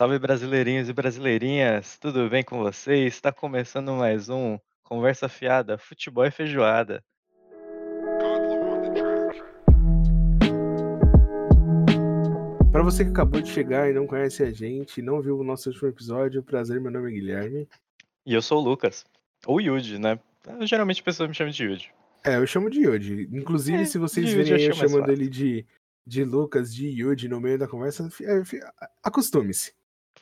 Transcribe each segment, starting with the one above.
Salve brasileirinhos e brasileirinhas, tudo bem com vocês? Está começando mais um Conversa Fiada, Futebol e Feijoada. Para você que acabou de chegar e não conhece a gente, não viu o nosso último episódio, prazer, meu nome é Guilherme. E eu sou o Lucas, ou Yuji, né? Eu, geralmente pessoas me chamam de Yuji. É, eu chamo de Yuji. Inclusive, É, se vocês verem Yuji eu chamando ele de, de Lucas, de Yuji no meio da conversa, é, acostume-se.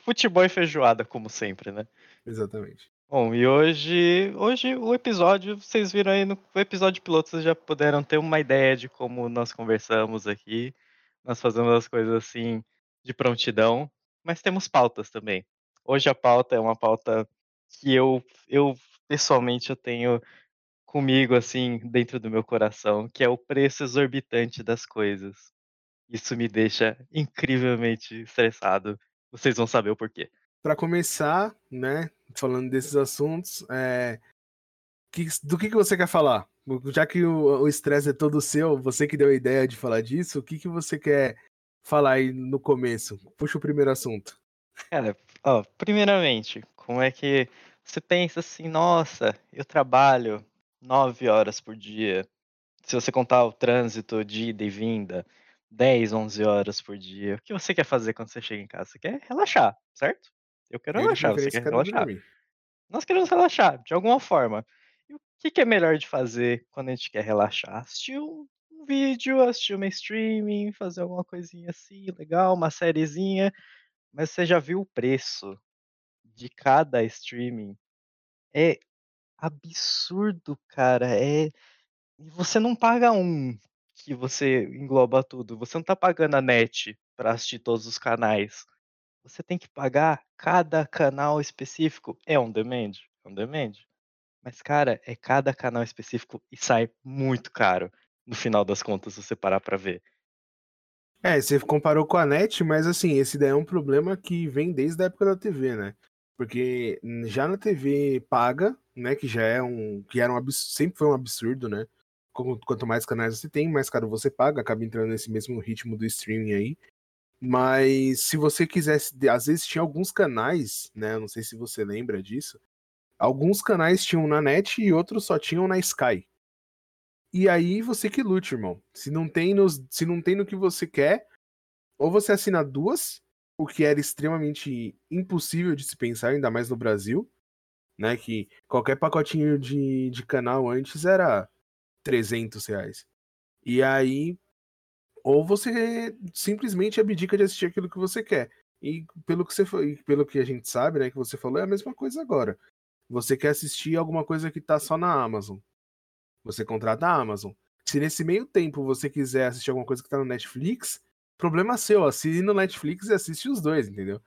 Futebol e Feijoada, como sempre, né? Exatamente. Bom, e hoje, hoje o episódio, vocês viram aí no episódio piloto, vocês já puderam ter uma ideia de como nós conversamos aqui. Nós fazemos as coisas assim de prontidão, mas temos pautas também. Hoje a pauta é uma pauta que eu, eu pessoalmente eu tenho comigo assim dentro do meu coração, que é o preço exorbitante das coisas. Isso me deixa incrivelmente estressado. Vocês vão saber o porquê. Para começar, né, falando desses assuntos, é, que- do que, que você quer falar? Já que o estresse é todo seu, você que deu a ideia de falar disso, o que, que você quer falar aí no começo? Puxa o primeiro assunto. Cara, ó, primeiramente, como é que você pensa assim, nossa, eu trabalho nove horas por dia. Se você contar o trânsito de ida e vinda, 10, 11 horas por dia. O que você quer fazer quando você chega em casa? Você quer relaxar, certo? Eu quero Eu, relaxar, você quer relaxar. dormir. Nós queremos relaxar, de alguma forma. E o que, que é melhor de fazer quando a gente quer relaxar? Assistir um, um vídeo, assistir uma streaming, fazer alguma coisinha assim, legal, uma sériezinha. Mas você já viu o preço de cada streaming? É absurdo, cara. É... E você não paga um que você engloba tudo. Você não tá pagando a net para assistir todos os canais. Você tem que pagar cada canal específico. É on demand? É on demand. Mas, cara, é cada canal específico e sai muito caro. No final das contas, se você parar pra ver. É, você comparou com a net, mas assim, esse daí é um problema que vem desde a época da TV, né? Porque já na TV paga, né, que já é um, que era um sempre foi um absurdo, né? Qu- Quanto mais canais você tem, mais caro você paga, acaba entrando nesse mesmo ritmo do streaming aí. Mas se você quisesse, às vezes tinha alguns canais, né? Não sei se você lembra disso. Alguns canais tinham na net e outros só tinham na Sky. E aí você que lute, irmão. Se não tem nos, se não tem no que você quer, ou você assina duas, o que era extremamente impossível de se pensar, ainda mais no Brasil, né? Que qualquer pacotinho de, de canal antes era 300 reais. E aí, ou você simplesmente abdica de assistir aquilo que você quer. E pelo que você pelo que a gente sabe, né, que você falou, é a mesma coisa agora. Você quer assistir alguma coisa que tá só na Amazon. Você contrata a Amazon. Se nesse meio tempo você quiser assistir alguma coisa que tá no Netflix, problema seu, assine no Netflix e assiste os dois, entendeu?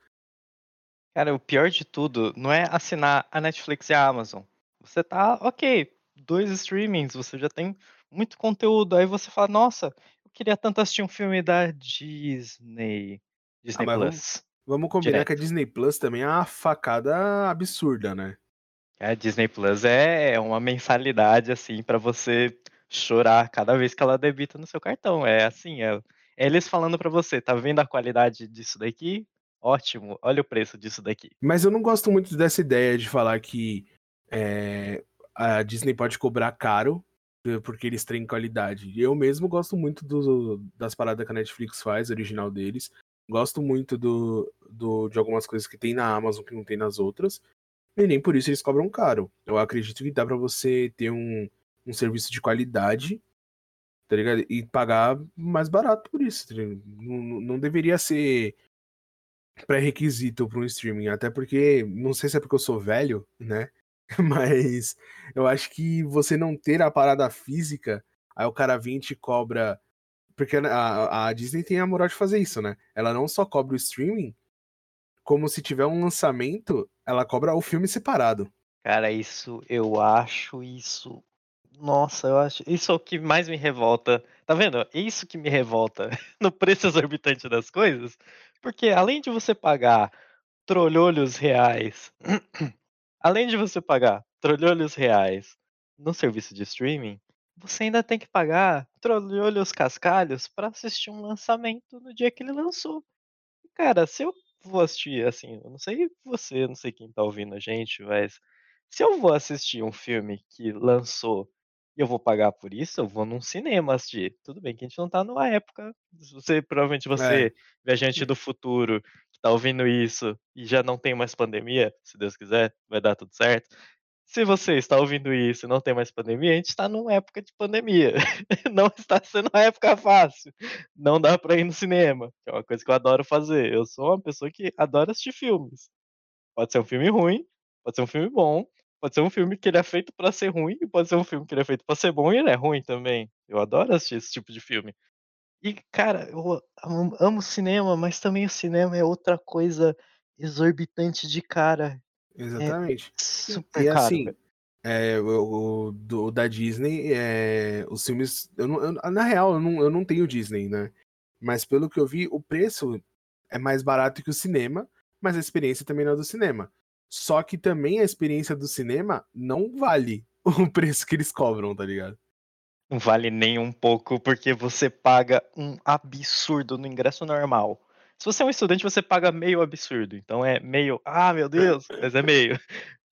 Cara, o pior de tudo não é assinar a Netflix e a Amazon. Você tá, ok, dois streamings, você já tem muito conteúdo. Aí você fala, nossa, eu queria tanto assistir um filme da Disney. Disney mas Plus. Vamos combinar Direto. que a Disney Plus também é uma facada absurda, né? A Disney Plus é uma mensalidade, assim, pra você chorar cada vez que ela debita no seu cartão. É assim, é, é eles falando pra você, tá vendo a qualidade disso daqui? Ótimo, olha o preço disso daqui. Mas eu não gosto muito dessa ideia de falar que é, a Disney pode cobrar caro eh, porque eles têm qualidade. Eu mesmo gosto muito do- das paradas que a Netflix faz, original deles. Gosto muito do, do- de algumas coisas que tem na Amazon que não tem nas outras. E nem por isso eles cobram caro. Eu acredito que dá pra você ter um, um serviço de qualidade, tá ligado? E pagar mais barato por isso. tá não- não deveria ser pré-requisito para um streaming, até porque, não sei se é porque eu sou velho, né? Mas eu acho que você não ter a parada física, aí o cara vem e te cobra. Porque a, a Disney tem a moral de fazer isso, né? Ela não só cobra o streaming, como se tiver um lançamento, ela cobra o filme separado. Cara, isso, eu acho isso. Nossa, eu acho. Isso é o que mais me revolta. Tá vendo? É isso que me revolta no preço exorbitante das coisas. Porque além de você pagar trolholhos reais, além de você pagar trolholhos reais no serviço de streaming, você ainda tem que pagar trolholhos cascalhos pra assistir um lançamento no dia que ele lançou. Cara, se eu vou assistir, assim, eu não sei você, não sei quem tá ouvindo a gente, mas se eu vou assistir um filme que lançou e eu vou pagar por isso, eu vou num cinema assistir. Tudo bem que a gente não tá numa época você provavelmente É. você, viajante do futuro, que tá ouvindo isso e já não tem mais pandemia, se Deus quiser, vai dar tudo certo. Se você está ouvindo isso e não tem mais pandemia, a gente tá numa época de pandemia. Não está sendo uma época fácil. Não dá pra ir no cinema, que é uma coisa que eu adoro fazer. Eu sou uma pessoa que adora assistir filmes. Pode ser um filme ruim, pode ser um filme bom, pode ser um filme que ele é feito pra ser ruim e pode ser um filme que ele é feito pra ser bom e ele é ruim também. Eu adoro assistir esse tipo de filme. E, cara, eu amo amo cinema, mas também o cinema é outra coisa exorbitante de cara. É Exatamente. E super e caro, assim, eh, o o do da Disney, eh, os filmes eu não eu na real, eu não eu não tenho Disney, né, mas pelo que eu vi, o preço é mais barato que o cinema, mas a experiência também não é do cinema. Só que também a experiência do cinema não vale o preço que eles cobram, tá ligado? Não vale nem um pouco, porque você paga um absurdo no ingresso normal. Se você é um estudante, você paga meio absurdo, então é meio, "Ah, meu Deus", mas é meio.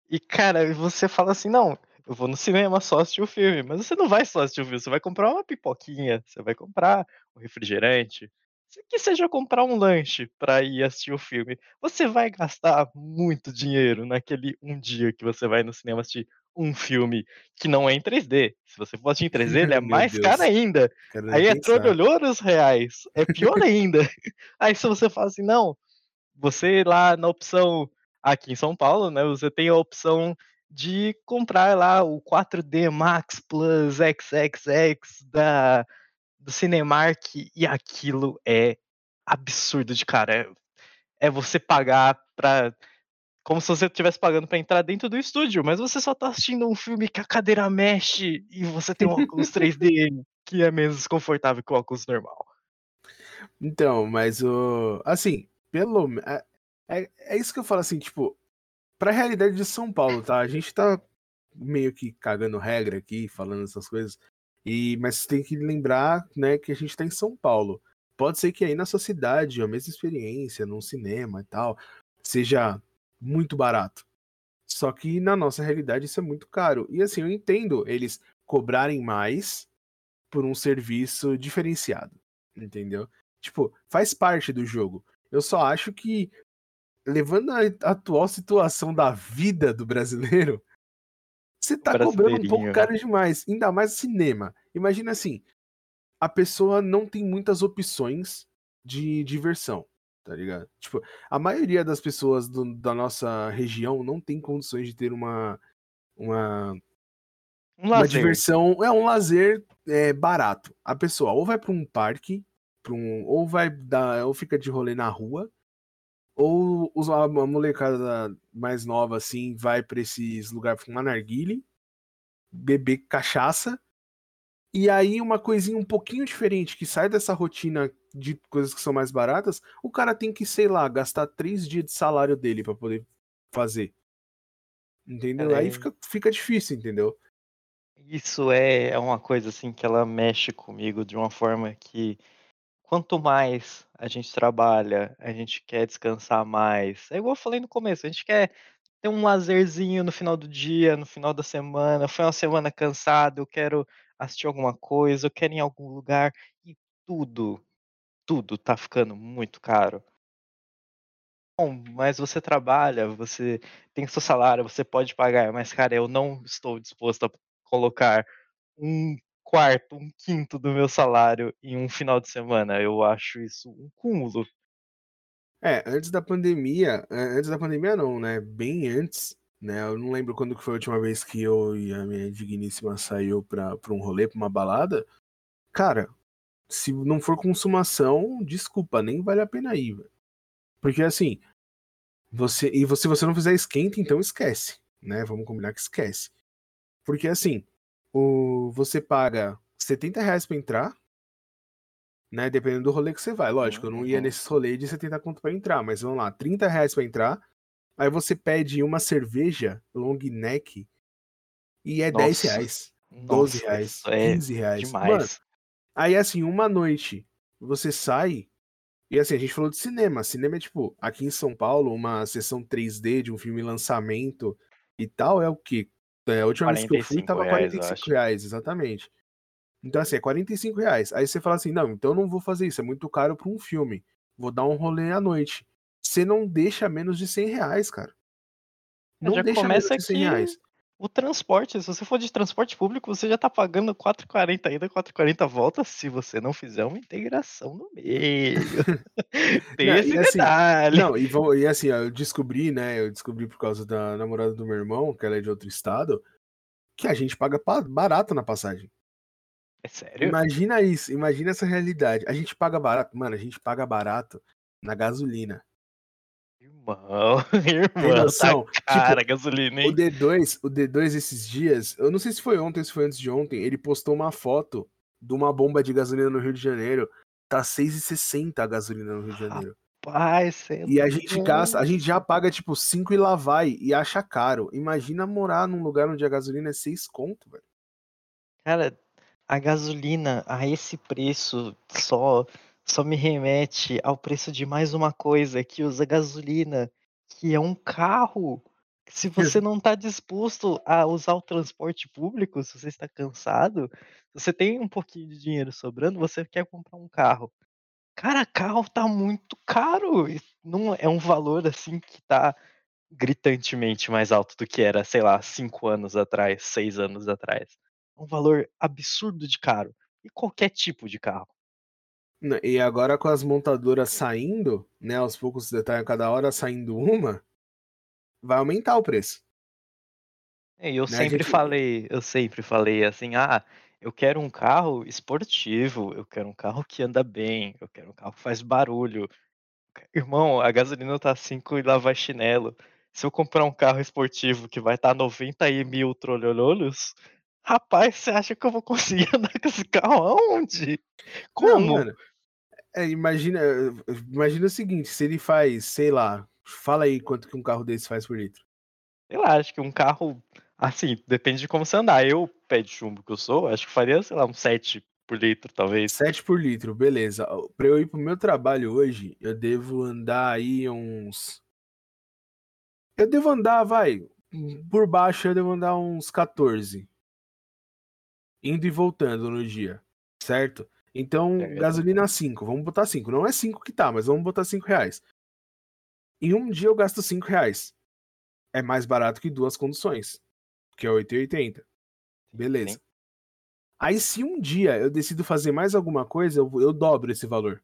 E cara, você fala assim: "Não, eu vou no cinema só assistir o filme", mas você não vai só assistir o filme, você vai comprar uma pipoquinha, você vai comprar um refrigerante, que seja comprar um lanche pra ir assistir o filme. Você vai gastar muito dinheiro naquele um dia que você vai no cinema assistir um filme que não é em 3D. Se você for assistir em 3D, ele é mais caro Deus, ainda. quero nem Aí é pensar. trolholhos reais, é pior ainda. Aí se você fala assim: "Não", você lá na opção aqui em São Paulo, né, você tem a opção de comprar lá o 4D Max Plus XXX da do Cinemark e aquilo é absurdo de caro. É é você pagar pra como se você estivesse pagando pra entrar dentro do estúdio, mas você só tá assistindo um filme que a cadeira mexe e você tem um óculos 3D que é menos desconfortável que o óculos normal. Então, mas o assim, pelo é é é isso que eu falo, assim, tipo, pra realidade de São Paulo, tá, a gente tá meio que cagando regra aqui, falando essas coisas, e mas tem que lembrar, né, que a gente tá em São Paulo. Pode ser que aí na sua cidade, a mesma experiência num cinema e tal, seja muito barato. Só que na nossa realidade isso é muito caro. E assim, eu entendo eles cobrarem mais por um serviço diferenciado, entendeu? Tipo, faz parte do jogo. Eu só acho que, levando a atual situação da vida do brasileiro, você tá cobrando um pouco né. caro demais, ainda mais cinema. Imagina assim, a pessoa não tem muitas opções de diversão, tá ligado? Tipo, a maioria das pessoas do da nossa região não tem condições de ter uma uma Um uma diversão é, um lazer, eh, barato. A pessoa ou vai pra um parque, pra um ou vai dar ou fica de rolê na rua, ou a uma molecada mais nova, assim, vai pra esses lugar fumar narguile, beber cachaça, e aí uma coisinha um pouquinho diferente que sai dessa rotina de coisas que são mais baratas, o cara tem que, sei lá, gastar 3 dia de salário dele pra poder fazer. Entendeu? Cara, Aí é fica fica difícil, entendeu? Isso é é uma coisa, assim, que ela mexe comigo de uma forma que, quanto mais a gente trabalha, a gente quer descansar mais. É igual eu falei no começo, a gente quer ter um lazerzinho no final do dia, no final da semana, foi uma semana cansado, eu quero assistir alguma coisa, eu quero ir em algum lugar, e tudo, tudo tá ficando muito caro. Bom, mas você trabalha, você tem seu salário, você pode pagar, mas cara, eu não estou disposto a colocar 1/4, 1/5 do meu salário em um final de semana, eu acho isso um cúmulo. É, antes da pandemia, an antes da pandemia não, né, bem antes, né, eu não lembro quando que foi a última vez que eu e a minha digníssima saiu pra pra um rolê, pra uma balada. Cara, se não for consumação, desculpa, nem vale a pena ir. Porque assim, você e se você não fizer esquenta, então esquece, né, vamos combinar que esquece. Porque assim, o você paga R$70 pra entrar né, dependendo do rolê que você vai. Lógico, eu não ia uhum. nesses rolê de 70 conto pra entrar, mas vamos lá, R$30 pra entrar, aí você pede uma cerveja long neck e é Nossa, R$10, nossa, isso R$12, é R$15. Mano, demais. aí assim, uma noite você sai E assim, a gente falou de cinema. Cinema é tipo, aqui em São Paulo, uma sessão 3D de um filme lançamento e tal é o quê? É, a última vez que eu fui tava reais, 45 reais, exatamente. Então, assim, é 45 reais. Aí você fala assim: não, então eu não vou fazer isso, é muito caro pra um filme. Vou dar um rolê à noite. Você não deixa menos de 100 reais, cara. Não já deixa começa menos de 100 reais o transporte, se você for de transporte público, você já tá pagando 4,40 ida, 4,40 volta, se você não fizer uma integração no meio. Tem não, esse e assim, detalhe. Não, e, vou, e assim, eu descobri, né, eu descobri por causa da namorada do meu irmão, que ela é de outro estado, que a gente paga barato na passagem. É sério? Imagina isso, imagina essa realidade. A gente paga barato, mano, a gente paga barato na gasolina. Irmão, irmão, noção? tá cara, tipo, gasolina, hein? O D2, o D2 esses dias, eu não sei se foi ontem ou se foi antes de ontem, ele postou uma foto de uma bomba de gasolina no Rio de Janeiro. Tá 6,60 a gasolina no Rio de Janeiro. Rapaz, é e a gente gasta, a gente já paga tipo 5 e lá vai e acha caro. Imagina morar num lugar onde a gasolina é 6 conto, velho. Cara, a gasolina a esse preço só só me remete ao preço de mais uma coisa que usa gasolina, que é um carro. Se você não está disposto a usar o transporte público, se você está cansado, você tem um pouquinho de dinheiro sobrando, você quer comprar um carro. Cara, carro tá muito caro. Não é um valor assim que tá gritantemente mais alto do que era, sei lá, cinco anos atrás, seis anos atrás. É um valor absurdo de caro. E qualquer tipo de carro. E agora com as montadoras saindo, né, aos poucos detalhes, cada hora saindo uma, vai aumentar o preço. É, eu né, sempre gente... falei, eu sempre falei assim, ah, eu quero um carro esportivo, eu quero um carro que anda bem, eu quero um carro que faz barulho. Irmão, a gasolina tá 5 e lá vai chinelo. Se eu comprar um carro esportivo que vai estar tá 90 mil trolholhos, rapaz, você acha que eu vou conseguir andar com esse carro aonde? Como? Não, é, imagina, imagina o seguinte, se ele faz, sei lá, fala aí quanto que um carro desse faz por litro. Sei lá, acho que um carro, assim, depende de como você andar. Eu, pé de chumbo que eu sou, acho que faria, sei lá, um 7 por litro, talvez. 7 por litro, beleza. Pra eu ir pro meu trabalho hoje, eu devo andar aí uns. Eu devo andar, vai. Por baixo, eu devo andar uns 14. Indo e voltando no dia, certo? Então, é, gasolina 5, vamos botar 5. Não é 5 que tá, mas vamos botar 5 reais. Em um dia eu gasto 5 reais. É mais barato que duas conduções, que é 8,80. Beleza. Sim. Aí, se um dia eu decido fazer mais alguma coisa, eu, eu dobro esse valor.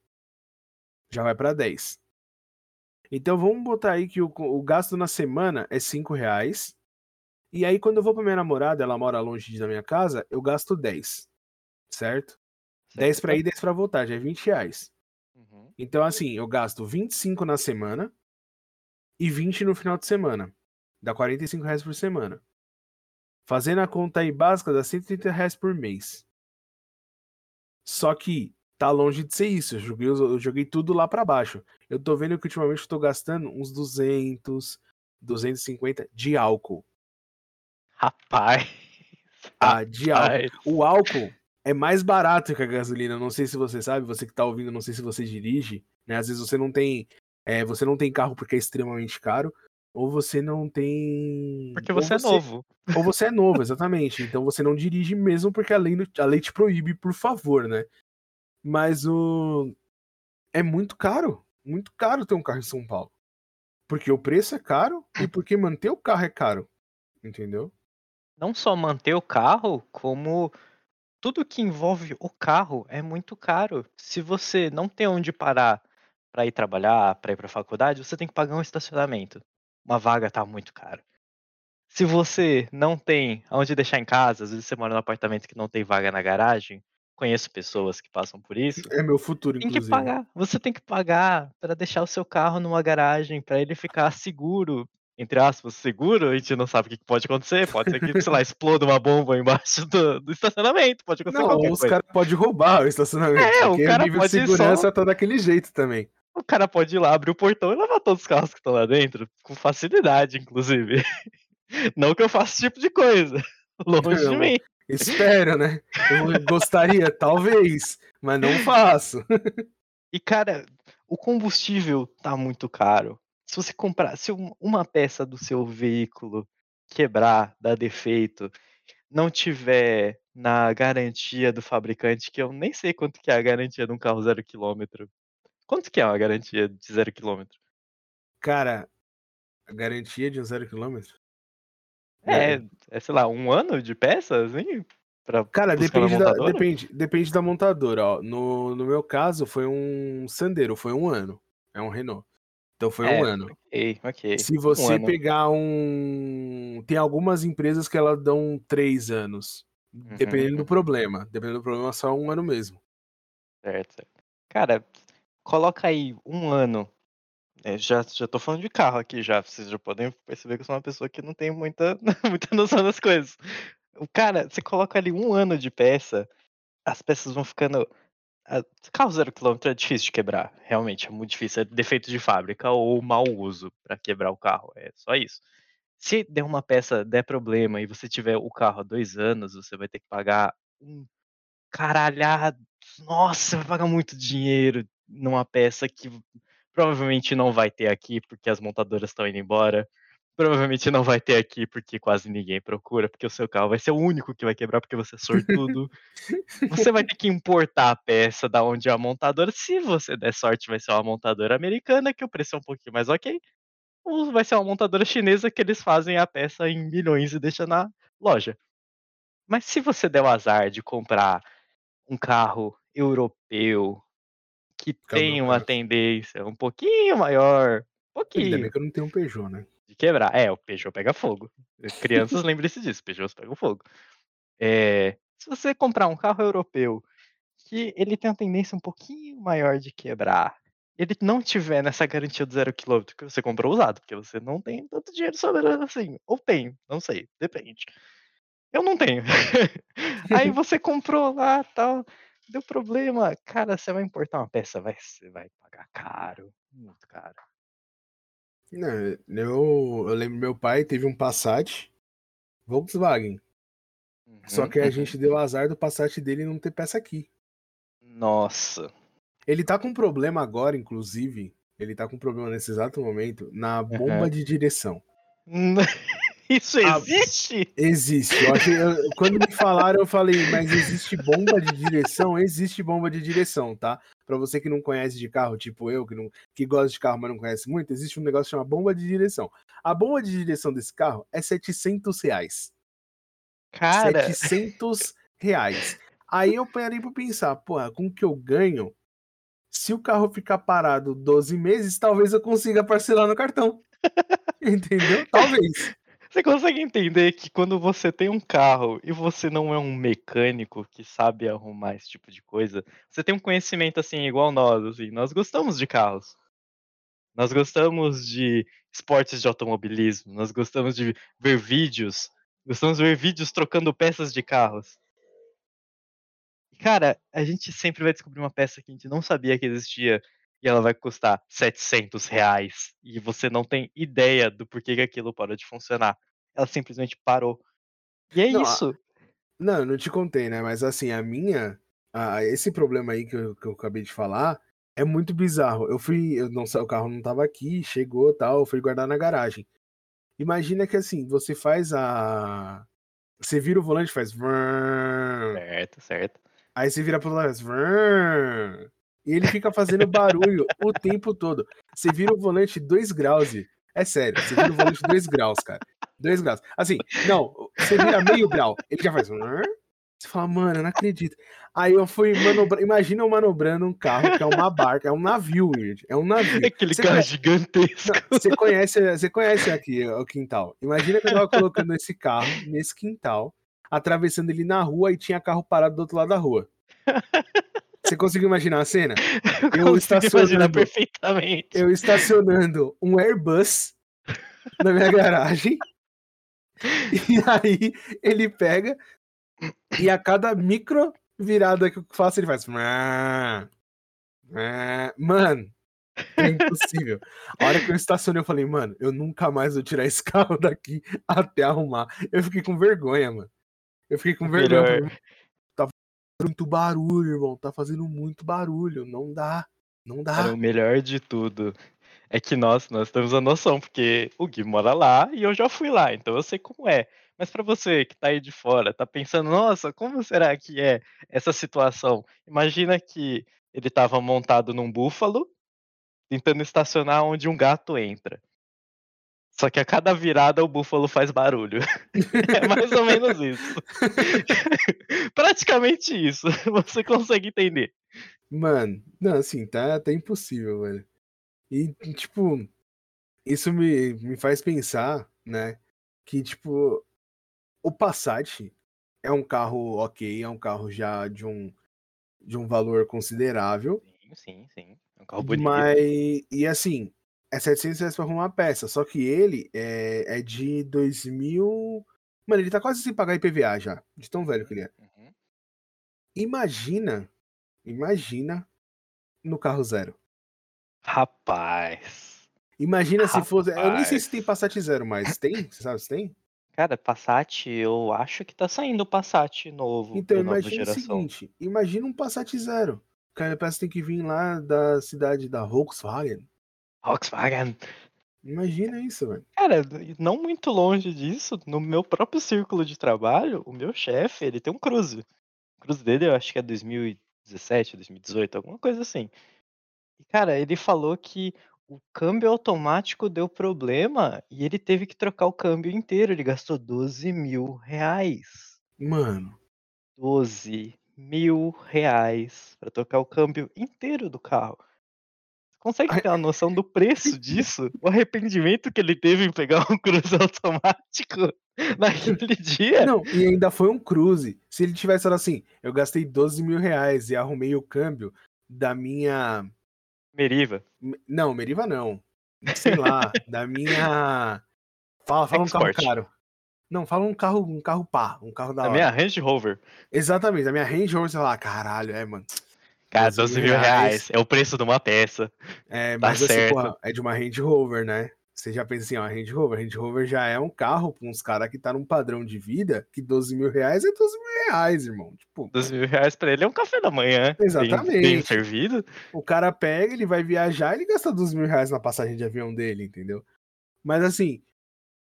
Já vai para 10. Então vamos botar aí que o, o, gasto na semana é 5 reais. E aí, quando eu vou pra minha namorada, ela mora longe da minha casa, eu gasto 10. Certo? 10 para ir, 10 para voltar, já é 20 reais. Uhum. Então, assim, eu gasto 25 na semana e 20 no final de semana. Dá 45 reais por semana. Fazendo a conta aí básica, dá 130 reais por mês. Só que tá longe de ser isso. Eu joguei, eu joguei tudo lá para baixo. Eu tô vendo que ultimamente eu tô gastando uns 200, 250 de álcool. Rapaz. Ah, de álcool. O álcool é mais barato que a gasolina. Não sei se você sabe, você que tá ouvindo, não sei se você dirige, né? Às vezes você não tem, é, você não tem carro porque é extremamente caro, ou você não tem. Porque você, você, é novo. Ou você é novo, exatamente. Então você não dirige mesmo porque a lei, a lei te proíbe, por favor, né? Mas o. É muito caro. Muito caro ter um carro em São Paulo. Porque o preço é caro e porque manter o carro é caro. Entendeu? Não só manter o carro, como tudo que envolve o carro é muito caro. Se você não tem onde parar para ir trabalhar, para ir para a faculdade, você tem que pagar um estacionamento. Uma vaga está muito caro. Se você não tem onde deixar em casa, às vezes você mora num apartamento que não tem vaga na garagem, conheço pessoas que passam por isso. É meu futuro, tem inclusive. que pagar. Você tem que pagar para deixar o seu carro numa garagem, para ele ficar seguro, entre aspas, seguro, a gente não sabe o que pode acontecer. Pode ser que, sei lá, exploda uma bomba embaixo do, do estacionamento. Pode acontecer não, qualquer os caras podem roubar o estacionamento. É, o cara o nível pode de segurança só... tá daquele jeito também. O cara pode ir lá, abrir o portão e levar todos os carros que estão lá dentro, com facilidade, inclusive. Não que eu faça esse tipo de coisa. Longe de mim. Espero, né? Eu gostaria, talvez, mas não faço. E, cara, o combustível tá muito caro. Se você comprar, se um- uma peça do seu veículo quebrar, dar defeito, não tiver na garantia do fabricante, que eu nem sei quanto que é a garantia de um carro zero quilômetro. Quanto que é uma garantia de zero quilômetro? Cara, a garantia de um zero quilômetro? É, é, sei lá, um ano de peça, assim? Pra Cara, depende da, montadora? depende, depende da montadora, ó. No, no meu caso, foi um Sandero, foi um ano. É um Renault. Então foi um É, ano. Ok, ok. Se Um você ano. pegar um. Tem algumas empresas que elas dão três anos. Dependendo do uhum. problema. Dependendo do problema, só um ano mesmo. Certo, certo. Cara, coloca aí um ano. É, já, já tô falando de carro aqui já. Vocês já podem perceber que eu sou uma pessoa que não tem muita, muita noção das coisas. Cara, você coloca ali um ano de peça, as peças vão ficando. Carro zero quilômetro é difícil de quebrar. Realmente, é muito difícil. É defeito de fábrica ou mau uso para quebrar o carro. É só isso. Se der uma peça, der problema e você tiver o carro há dois anos, você vai ter que pagar um caralhado. Nossa, vai pagar muito dinheiro numa peça que provavelmente não vai ter aqui porque as montadoras estão indo embora. Provavelmente não vai ter aqui porque quase ninguém procura, porque o seu carro vai ser o único que vai quebrar porque você é sortudo. você vai ter que importar a peça da onde é a montadora. Se você der sorte, vai ser uma montadora americana, que o preço é um pouquinho mais ok. Ou vai ser uma montadora chinesa que eles fazem a peça em milhões e deixa na loja. Mas se você der o azar de comprar um carro europeu que meu tem uma caso. tendência um pouquinho maior, Ainda pouquinho, bem que eu não tenho um Peugeot, né? De quebrar. É, o Peugeot pega fogo. Crianças lembrem-se disso, Peugeot pega fogo. É, se você comprar um carro europeu que ele tem uma tendência um pouquinho maior de quebrar, ele não tiver nessa garantia do zero quilômetro que você comprou usado, porque você não tem tanto dinheiro sobrando assim. Ou tem, não sei, depende. Eu não tenho. Aí você comprou lá, tal, deu problema. Cara, você vai importar uma peça, vai, você vai pagar caro, muito caro. Não, eu, eu lembro meu pai teve um Passat Volkswagen. Só Uhum, que a uhum. gente deu azar do Passat dele não ter peça aqui. Nossa. Ele tá com problema agora, inclusive. Ele tá com problema nesse exato momento na bomba Aham. de direção. Isso Ah, existe? Existe. Eu achei- eu- quando me falaram, eu falei, mas existe bomba de direção? Existe bomba de direção, tá? Pra você que não conhece de carro, tipo eu, que, não, que gosta de carro, mas não conhece muito, existe um negócio chamado bomba de direção. A bomba de direção desse carro é 700 reais. Cara, 700 reais. Aí eu parei pra pensar, porra, com o que eu ganho, se o carro ficar parado 12 meses, talvez eu consiga parcelar no cartão. Entendeu? Talvez. Você consegue entender que quando você tem um carro e você não é um mecânico que sabe arrumar esse tipo de coisa, você tem um conhecimento assim igual nós, assim, nós gostamos de carros. Nós gostamos de esportes de automobilismo, nós gostamos de ver vídeos, gostamos de ver vídeos trocando peças de carros. Cara, a gente sempre vai descobrir uma peça que a gente não sabia que existia e ela vai custar 700 reais e você não tem ideia do porquê que aquilo parou de funcionar. Ela simplesmente parou. E é Não, isso. Não, eu não te contei, né? Mas assim, a minha. a- esse problema aí que eu, que eu acabei de falar é muito bizarro. Eu fui. Eu não, sei, o carro não tava aqui, chegou tal, eu fui guardar na garagem. Imagina que assim, você faz a. Você vira o volante e faz. Certo, certo. Aí você vira pro lado e faz. E ele fica fazendo barulho o tempo todo. Você vira o volante 2 graus. É sério, você vira o volante 2 graus, cara. 2 graus. Assim, não, você vira meio grau, ele já faz. Você fala, mano, eu não acredito. Aí eu fui manobrando. Imagina eu manobrando um carro que é uma barca, é um navio, gente. É um navio. Aquele Você carro conhece- gigantesco. não, Você conhece, você conhece aqui o quintal. Imagina que eu tava colocando esse carro nesse quintal, atravessando ele na rua e tinha carro parado do outro lado da rua. Você conseguiu imaginar a cena? Eu Eu estacionando- perfeitamente. Eu estacionando um Airbus na minha garagem. E aí ele pega e a cada micro virada que eu faço, ele faz. Mano, é impossível. A hora que eu estacionei, eu falei, mano, eu nunca mais vou tirar esse carro daqui até arrumar. Eu fiquei com vergonha, mano. Eu fiquei com vergonha. eu falei, Melhor. Muito barulho, irmão. Tá fazendo muito barulho. Não dá. Não Cara, dá. o melhor de tudo é que nós nós temos a noção, porque o Gui mora lá e eu já fui lá, então eu sei como é. Mas pra você que tá aí de fora, tá pensando: "Nossa, como será que é essa situação?". Imagina que ele estava montado num búfalo, tentando estacionar onde um gato entra. Só que a cada virada o búfalo faz barulho. É mais ou menos isso. Praticamente isso, você consegue entender. Mano, não, assim, tá tá impossível, velho. E, tipo, isso me me faz pensar, né, que, tipo, o Passat é um carro ok, é um carro já de um de um valor considerável, Sim, sim, sim. É um carro bonito. mas e assim, é R$700 pra arrumar a peça, só que ele é é de 2000 mano, ele tá quase sem pagar IPVA já, de tão velho que ele é. Uhum. Imagina, imagina no carro zero. Rapaz. Imagina se fosse eu nem sei se tem Rapaz. Passat zero mais, tem? Você sabe se tem? Cara, Passat, eu acho que tá saindo o Passat novo, Então imagina o seguinte, imagina um Passat zero, cara, parece que tem que vir lá da cidade da Volkswagen. Volkswagen. Imagina isso, velho. Cara, não muito longe disso, no meu próprio círculo de trabalho, o meu chefe, ele tem um Cruze. O Cruze dele eu acho que é 2017, 2018, alguma coisa assim. E cara, ele falou que o câmbio automático deu problema e ele teve que trocar o câmbio inteiro, ele gastou R$12.000. Mano. R$12.000 pra trocar o câmbio inteiro do carro. Consegue ter uma noção do preço disso? O arrependimento que ele teve em pegar um Cruze automático naquele dia? Não, e ainda foi um Cruze. Se ele tivesse falado assim: "Eu gastei R$12.000 e arrumei o câmbio da minha" Meriva. Me não, Meriva não. Sei lá, da minha fala fala um carro caro. Não, fala um carro um carro pá, um carro da Da hora. minha Range Rover. Exatamente, da minha Range Rover, você fala: "Caralho, é, mano, Cara, R$12.000". R$12.000 é o preço de uma peça. É, Tá mas assim, certo. porra, é de uma Range Rover, né. Você já pensa assim: "Ó, Range Rover, Range Rover já é um carro pra uns cara que tá num padrão de vida que R$12.000 é R$12.000, irmão, tipo R$12.000 pra ele é um café da manhã, bem bem Exatamente. servido. O cara pega, ele vai viajar, ele gasta R$12.000 na passagem de avião dele, entendeu. Mas assim,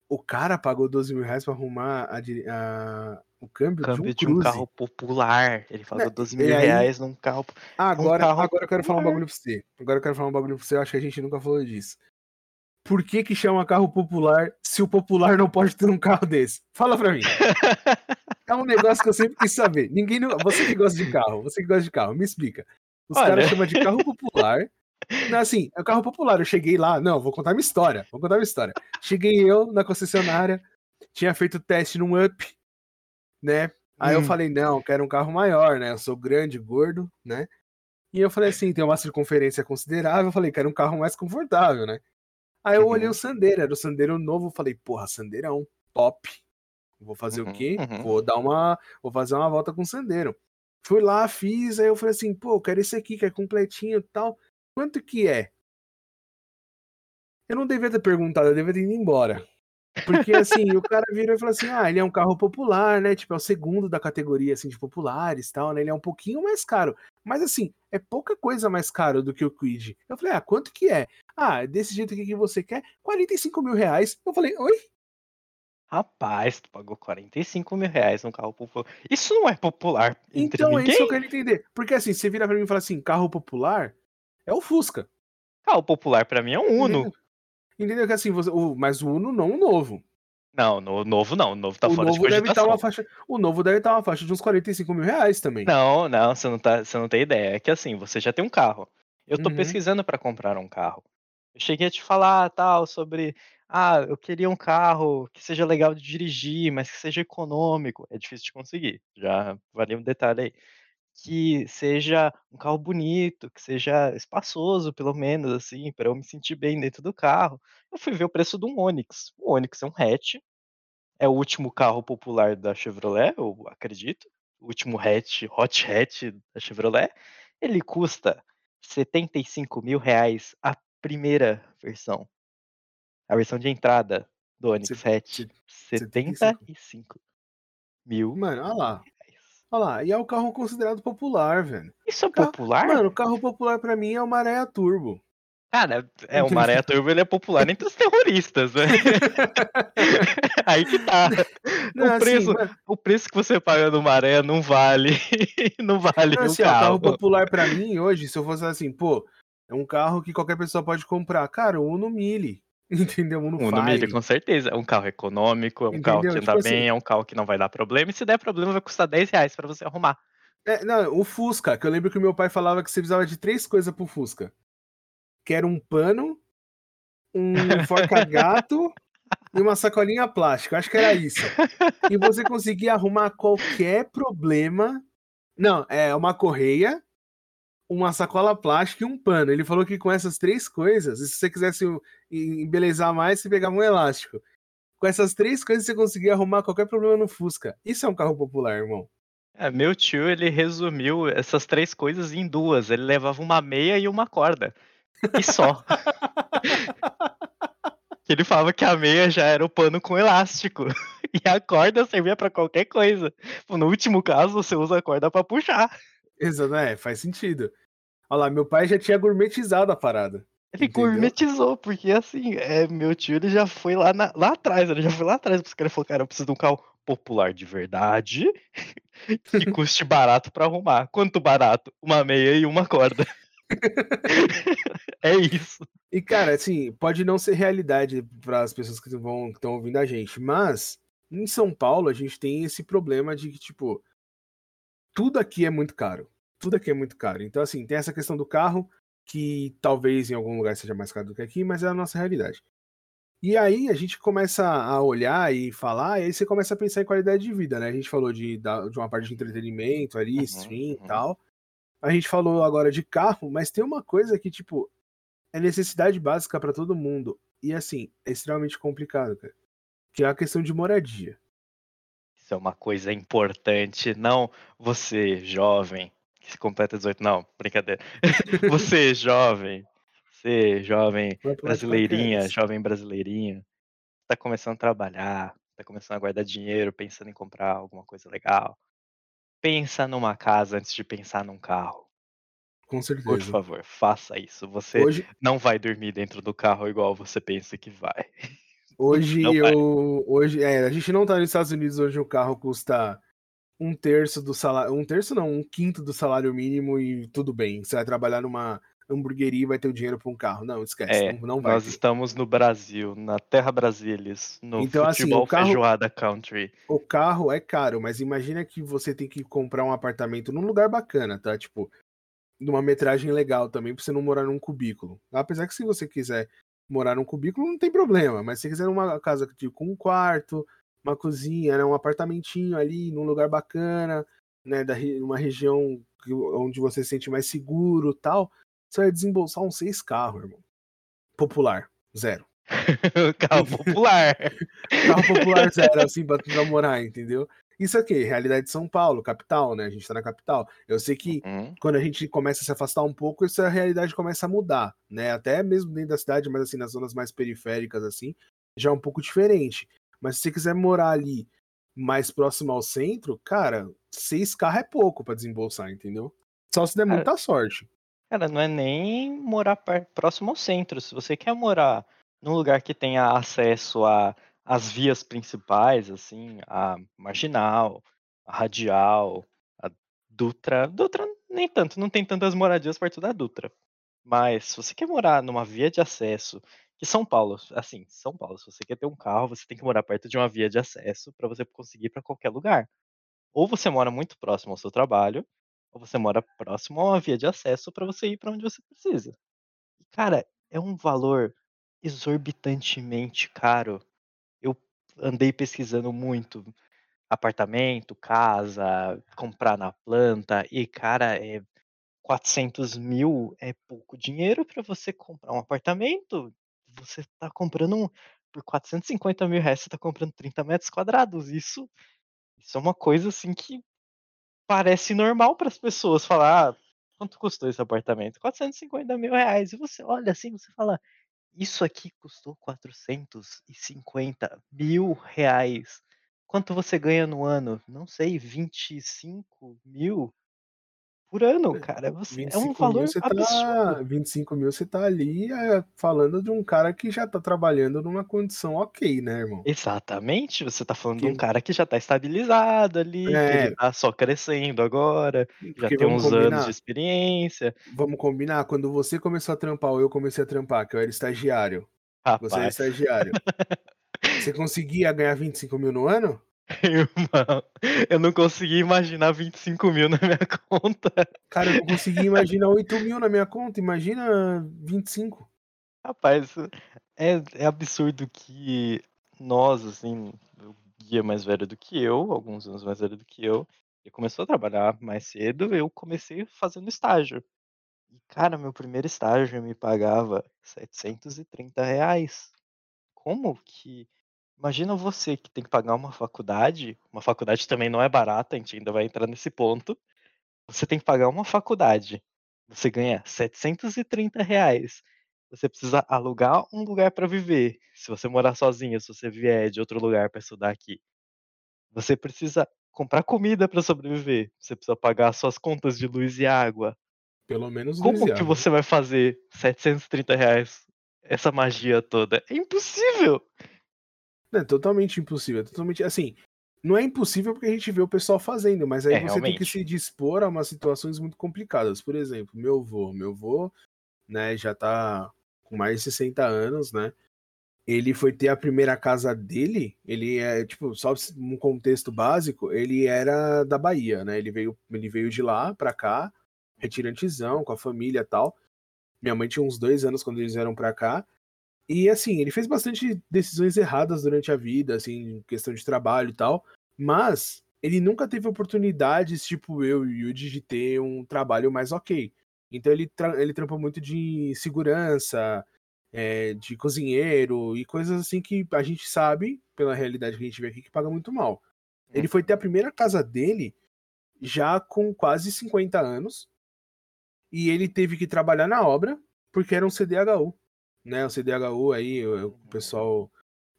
o cara pagou R$12.000 pra arrumar a a o câmbio de um Câmbio de um carro popular, ele pagou Né, e R$12.000 aí num carro um agora carro agora eu quero falar um bagulho pra você, agora eu quero falar um bagulho pra você, eu acho que a gente nunca falou disso. Por que que chama carro popular, se o popular não pode ter um carro desse? Fala pra mim. É um negócio que eu sempre quis saber. Ninguém você que gosta de carro, você que gosta de carro, me explica. Os Olha cara chama de carro popular não, assim, é um carro popular, eu cheguei lá não, vou contar minha história, vou contar minha história. Cheguei eu na concessionária, tinha feito teste num Up, né, aí eu Hum. falei: "Não, quero um carro maior, né, eu sou grande, gordo, né". E eu falei assim: "Tem uma circunferência considerável", eu falei: "Quero um carro mais confortável, né". Aí eu olhei Uhum. o Sandero, era o Sandero novo, eu falei: "Porra, Sandeirão, top. Vou fazer o Uhum, quê? uhum. Vou dar uma vou fazer uma volta com o Sandero". Fui lá, fiz, aí eu falei assim: "Pô, eu quero esse aqui que é completinho, tal, quanto que é?". Eu não devia ter perguntado, eu devia ter ido embora. Porque assim, o cara virou e falou assim: "Ah, ele é um carro popular, né, tipo, é o segundo da categoria, assim, de populares, tal, né, ele é um pouquinho mais caro, mas assim, é pouca coisa mais caro do que o Kwid". Eu falei: "Ah, quanto que é?". "Ah, desse jeito aqui que você quer, R$45.000". Eu falei: "Oi?". Rapaz, tu pagou R$45.000 num carro popular. Isso não é popular Então, é isso que eu ninguém. quero entender, porque assim, você vira pra mim e fala assim: "Carro popular é o Fusca". Carro popular pra mim é um Uno. Entendeu? Entendeu que assim, você o mas o Uno não o novo. Não, no novo não, o novo tá O fora de novo deve estar uma faixa o novo deve estar uma faixa de uns R$45.000 também. Não, não, você não tá você não tem ideia, é que assim, você já tem um carro, eu tô Uhum. pesquisando pra comprar um carro. Eu cheguei a te falar, tal, sobre: "Ah, eu queria um carro que seja legal de dirigir, mas que seja econômico", é difícil de conseguir, já valia um detalhe aí. Que seja um carro bonito, que seja espaçoso pelo menos, assim, pra eu me sentir bem dentro do carro. Eu fui ver o preço de um Onix, o Onix é um hatch, é o último carro popular da Chevrolet, eu acredito, o último hatch, hot hatch da Chevrolet, ele custa R$75.000 a primeira versão. A versão de entrada do Onix Se hatch, se 75. R$75.000. Mano, olha lá. Olha lá, e é o carro considerado popular, velho. Isso é Carro popular? mano, o carro popular pra mim é o Maré Turbo. Cara, é, o Maré Turbo ele é popular entre os terroristas, né? Aí que tá. Não, O assim, preço, mano, o preço que você paga no Maré não vale, não vale não, o assim, ó, o carro carro. popular pra mim hoje, se eu fosse assim, pô, é um carro que qualquer pessoa pode comprar. Cara, o Uno Mille, entendeu? Uno no Mille, Fire. com certeza. É um carro econômico, é um carro Entendeu? que anda Tipo assim- bem, é um carro que não vai dar problema. E se der problema, vai custar 10 reais pra você arrumar. É, não, o Fusca, que eu lembro que o meu pai falava que você precisava de três coisas pro Fusca. Que era um pano, um forca-gato e uma sacolinha plástica. Acho que era isso. E você conseguia arrumar qualquer problema. Não, é uma correia, uma sacola plástica e um pano. Ele falou que com essas três coisas, se você quisesse embelezar mais, você pegava um elástico. Com essas três coisas, você conseguia arrumar qualquer problema no Fusca. Isso é um carro popular, irmão. É, meu tio, ele resumiu essas três coisas em duas. Ele levava uma meia e uma corda. E só. Ele falava que a meia já era o pano com elástico. E a corda servia pra qualquer coisa. No último caso, você usa a corda pra puxar. Exato, é, faz sentido. Olha lá, meu pai já tinha gourmetizado a parada. Ele Entendeu? gourmetizou, porque assim, é, meu tio ele já foi lá, na- lá atrás, ele já foi lá atrás, porque ele falou, cara, eu preciso de um carro popular de verdade, que custe barato pra arrumar. Quanto barato? Uma meia e uma corda. é isso. E, cara, assim, pode não ser realidade para as pessoas que vão estão ouvindo a gente, mas em São Paulo a gente tem esse problema de que, tipo, tudo aqui é muito caro. Tudo aqui é muito caro. Então, assim, tem essa questão do carro, que talvez em algum lugar seja mais caro do que aqui, mas é a nossa realidade. E aí a gente começa a olhar e falar, e aí você começa a pensar em qualidade de vida, né? A gente falou de, de uma parte de entretenimento ali, Uhum, stream e uhum. tal. A gente falou agora de carro, mas tem uma coisa que, tipo, é necessidade básica pra todo mundo. E assim, é extremamente complicado, cara. Que é a questão de moradia. Isso é uma coisa importante. Não você, jovem, que se completa 18. Não, brincadeira. Você, jovem, você, jovem, brasileirinha, jovem brasileirinha, tá começando a trabalhar, tá começando a guardar dinheiro, pensando em comprar alguma coisa legal. Pensa numa casa antes de pensar num carro. Com Por certeza. favor, faça isso. Você Hoje, não vai dormir dentro do carro igual você pensa que vai. Hoje Não eu. Hoje, é, a gente não tá nos Estados Unidos onde o carro custa um terço do salário. Um terço não, um quinto do salário mínimo e tudo bem. Você vai trabalhar numa hamburgueria e vai ter o dinheiro pra um carro. Não, esquece. É, não, não vai. nós ter. estamos no Brasil, na Terra Brasilis, no Então, assim, futebol o carro- feijoada country. O carro é caro, mas imagina que você tem que comprar um apartamento num lugar bacana, tá? Tipo, numa metragem legal também, pra você não morar num cubículo. Apesar que se você quiser morar num cubículo, não tem problema. Mas se você quiser uma casa tipo, com um quarto, uma cozinha, né, um apartamentinho ali, num lugar bacana, né, da, uma região onde você se sente mais seguro tal, você vai desembolsar uns seis carros, irmão. Popular, zero. Carro popular. Carro popular zero, assim, pra, pra morar, entendeu? Isso aqui, realidade de São Paulo, capital, né? A gente tá na capital. Eu sei que Hum, quando a gente começa a se afastar um pouco, essa realidade começa a mudar, né? Até mesmo dentro da cidade, mas assim, nas zonas mais periféricas, assim, já é um pouco diferente. Mas se você quiser morar ali mais próximo ao centro, cara, seis carros é pouco pra desembolsar, entendeu? Só se der Cara, muita sorte. Cara, não é nem morar próximo ao centro. Se você quer morar num lugar que tenha acesso a as vias principais, assim, a Marginal, a Radial, a Dutra. Dutra nem tanto, não tem tantas moradias perto da Dutra. Mas se você quer morar numa via de acesso, que São Paulo, assim, São Paulo, se você quer ter um carro, você tem que morar perto de uma via de acesso para você conseguir ir para qualquer lugar. Ou você mora muito próximo ao seu trabalho, ou você mora próximo a uma via de acesso para você ir para onde você precisa. Cara, é um valor exorbitantemente caro. Andei pesquisando muito apartamento, casa, comprar na planta, e, cara, é 400 mil é pouco dinheiro para você comprar um apartamento. Você tá comprando um. Por 450 mil reais, você tá comprando 30 metros quadrados. Isso, isso é uma coisa assim que parece normal para as pessoas falar, ah, quanto custou esse apartamento? 450 mil reais. E você olha assim, você fala, isso aqui custou 450 mil reais. Quanto você ganha no ano? Não sei, 25.000 por ano, É, cara. Você vinte e é um cinco mil valor você absurdo. tá 25 mil você tá ali, eh, falando de um cara que já tá trabalhando numa condição ok, né, irmão? Exatamente, você tá falando de um Que cara que já tá estabilizado ali, que ele é, tá só crescendo agora, que já porque tem uns anos de combinar experiência. vamos combinar, quando você começou a trampar ou eu comecei a trampar, que eu era estagiário, você era Rapaz, estagiário, você conseguia ganhar 25 mil no ano? irmão, eu não consegui imaginar 25.000 na minha conta. Cara, eu não conseguia imaginar 8 mil na minha conta, imagina 25. Rapaz, é é absurdo que nós, assim, o Gui é mais velho do que eu, alguns anos mais velho do que eu, ele começou a trabalhar mais cedo, eu comecei fazendo estágio. E, cara, meu primeiro estágio me pagava R$730. Como que imagina você que tem que pagar uma faculdade, uma faculdade também não é barata, a gente ainda vai entrar nesse ponto. Você tem que pagar uma faculdade, você ganha R$730. Você precisa alugar um lugar para viver, se você morar sozinho, se você vier de outro lugar para estudar aqui. Você precisa comprar comida para sobreviver, você precisa pagar suas contas de luz e água. Pelo menos Como que água, né? você vai fazer R$730 essa magia toda? É impossível! É totalmente impossível, é totalmente assim, não é impossível porque a gente vê o pessoal fazendo, mas aí É, você tem que realmente. se dispor a umas situações muito complicadas. Por exemplo, meu avô, meu avô, né, já tá com mais de 60 anos, né? Ele foi ter a primeira casa dele, ele é, tipo, só um contexto básico, ele era da Bahia, né? Ele veio, ele veio de lá pra cá, retirantezão, com a família e tal. Minha mãe tinha uns dois anos quando eles vieram pra cá. E assim, ele fez bastante decisões erradas durante a vida, assim, questão de trabalho e tal, mas ele nunca teve oportunidades, tipo eu e o de ter um trabalho mais ok. Então ele, tra ele trampa muito de segurança, é, de cozinheiro e coisas assim que a gente sabe, pela realidade que a gente vê aqui, que paga muito mal. Ele foi ter a primeira casa dele já com quase 50 anos e ele teve que trabalhar na obra porque era um CDHU né? O CDHU aí, o, o pessoal.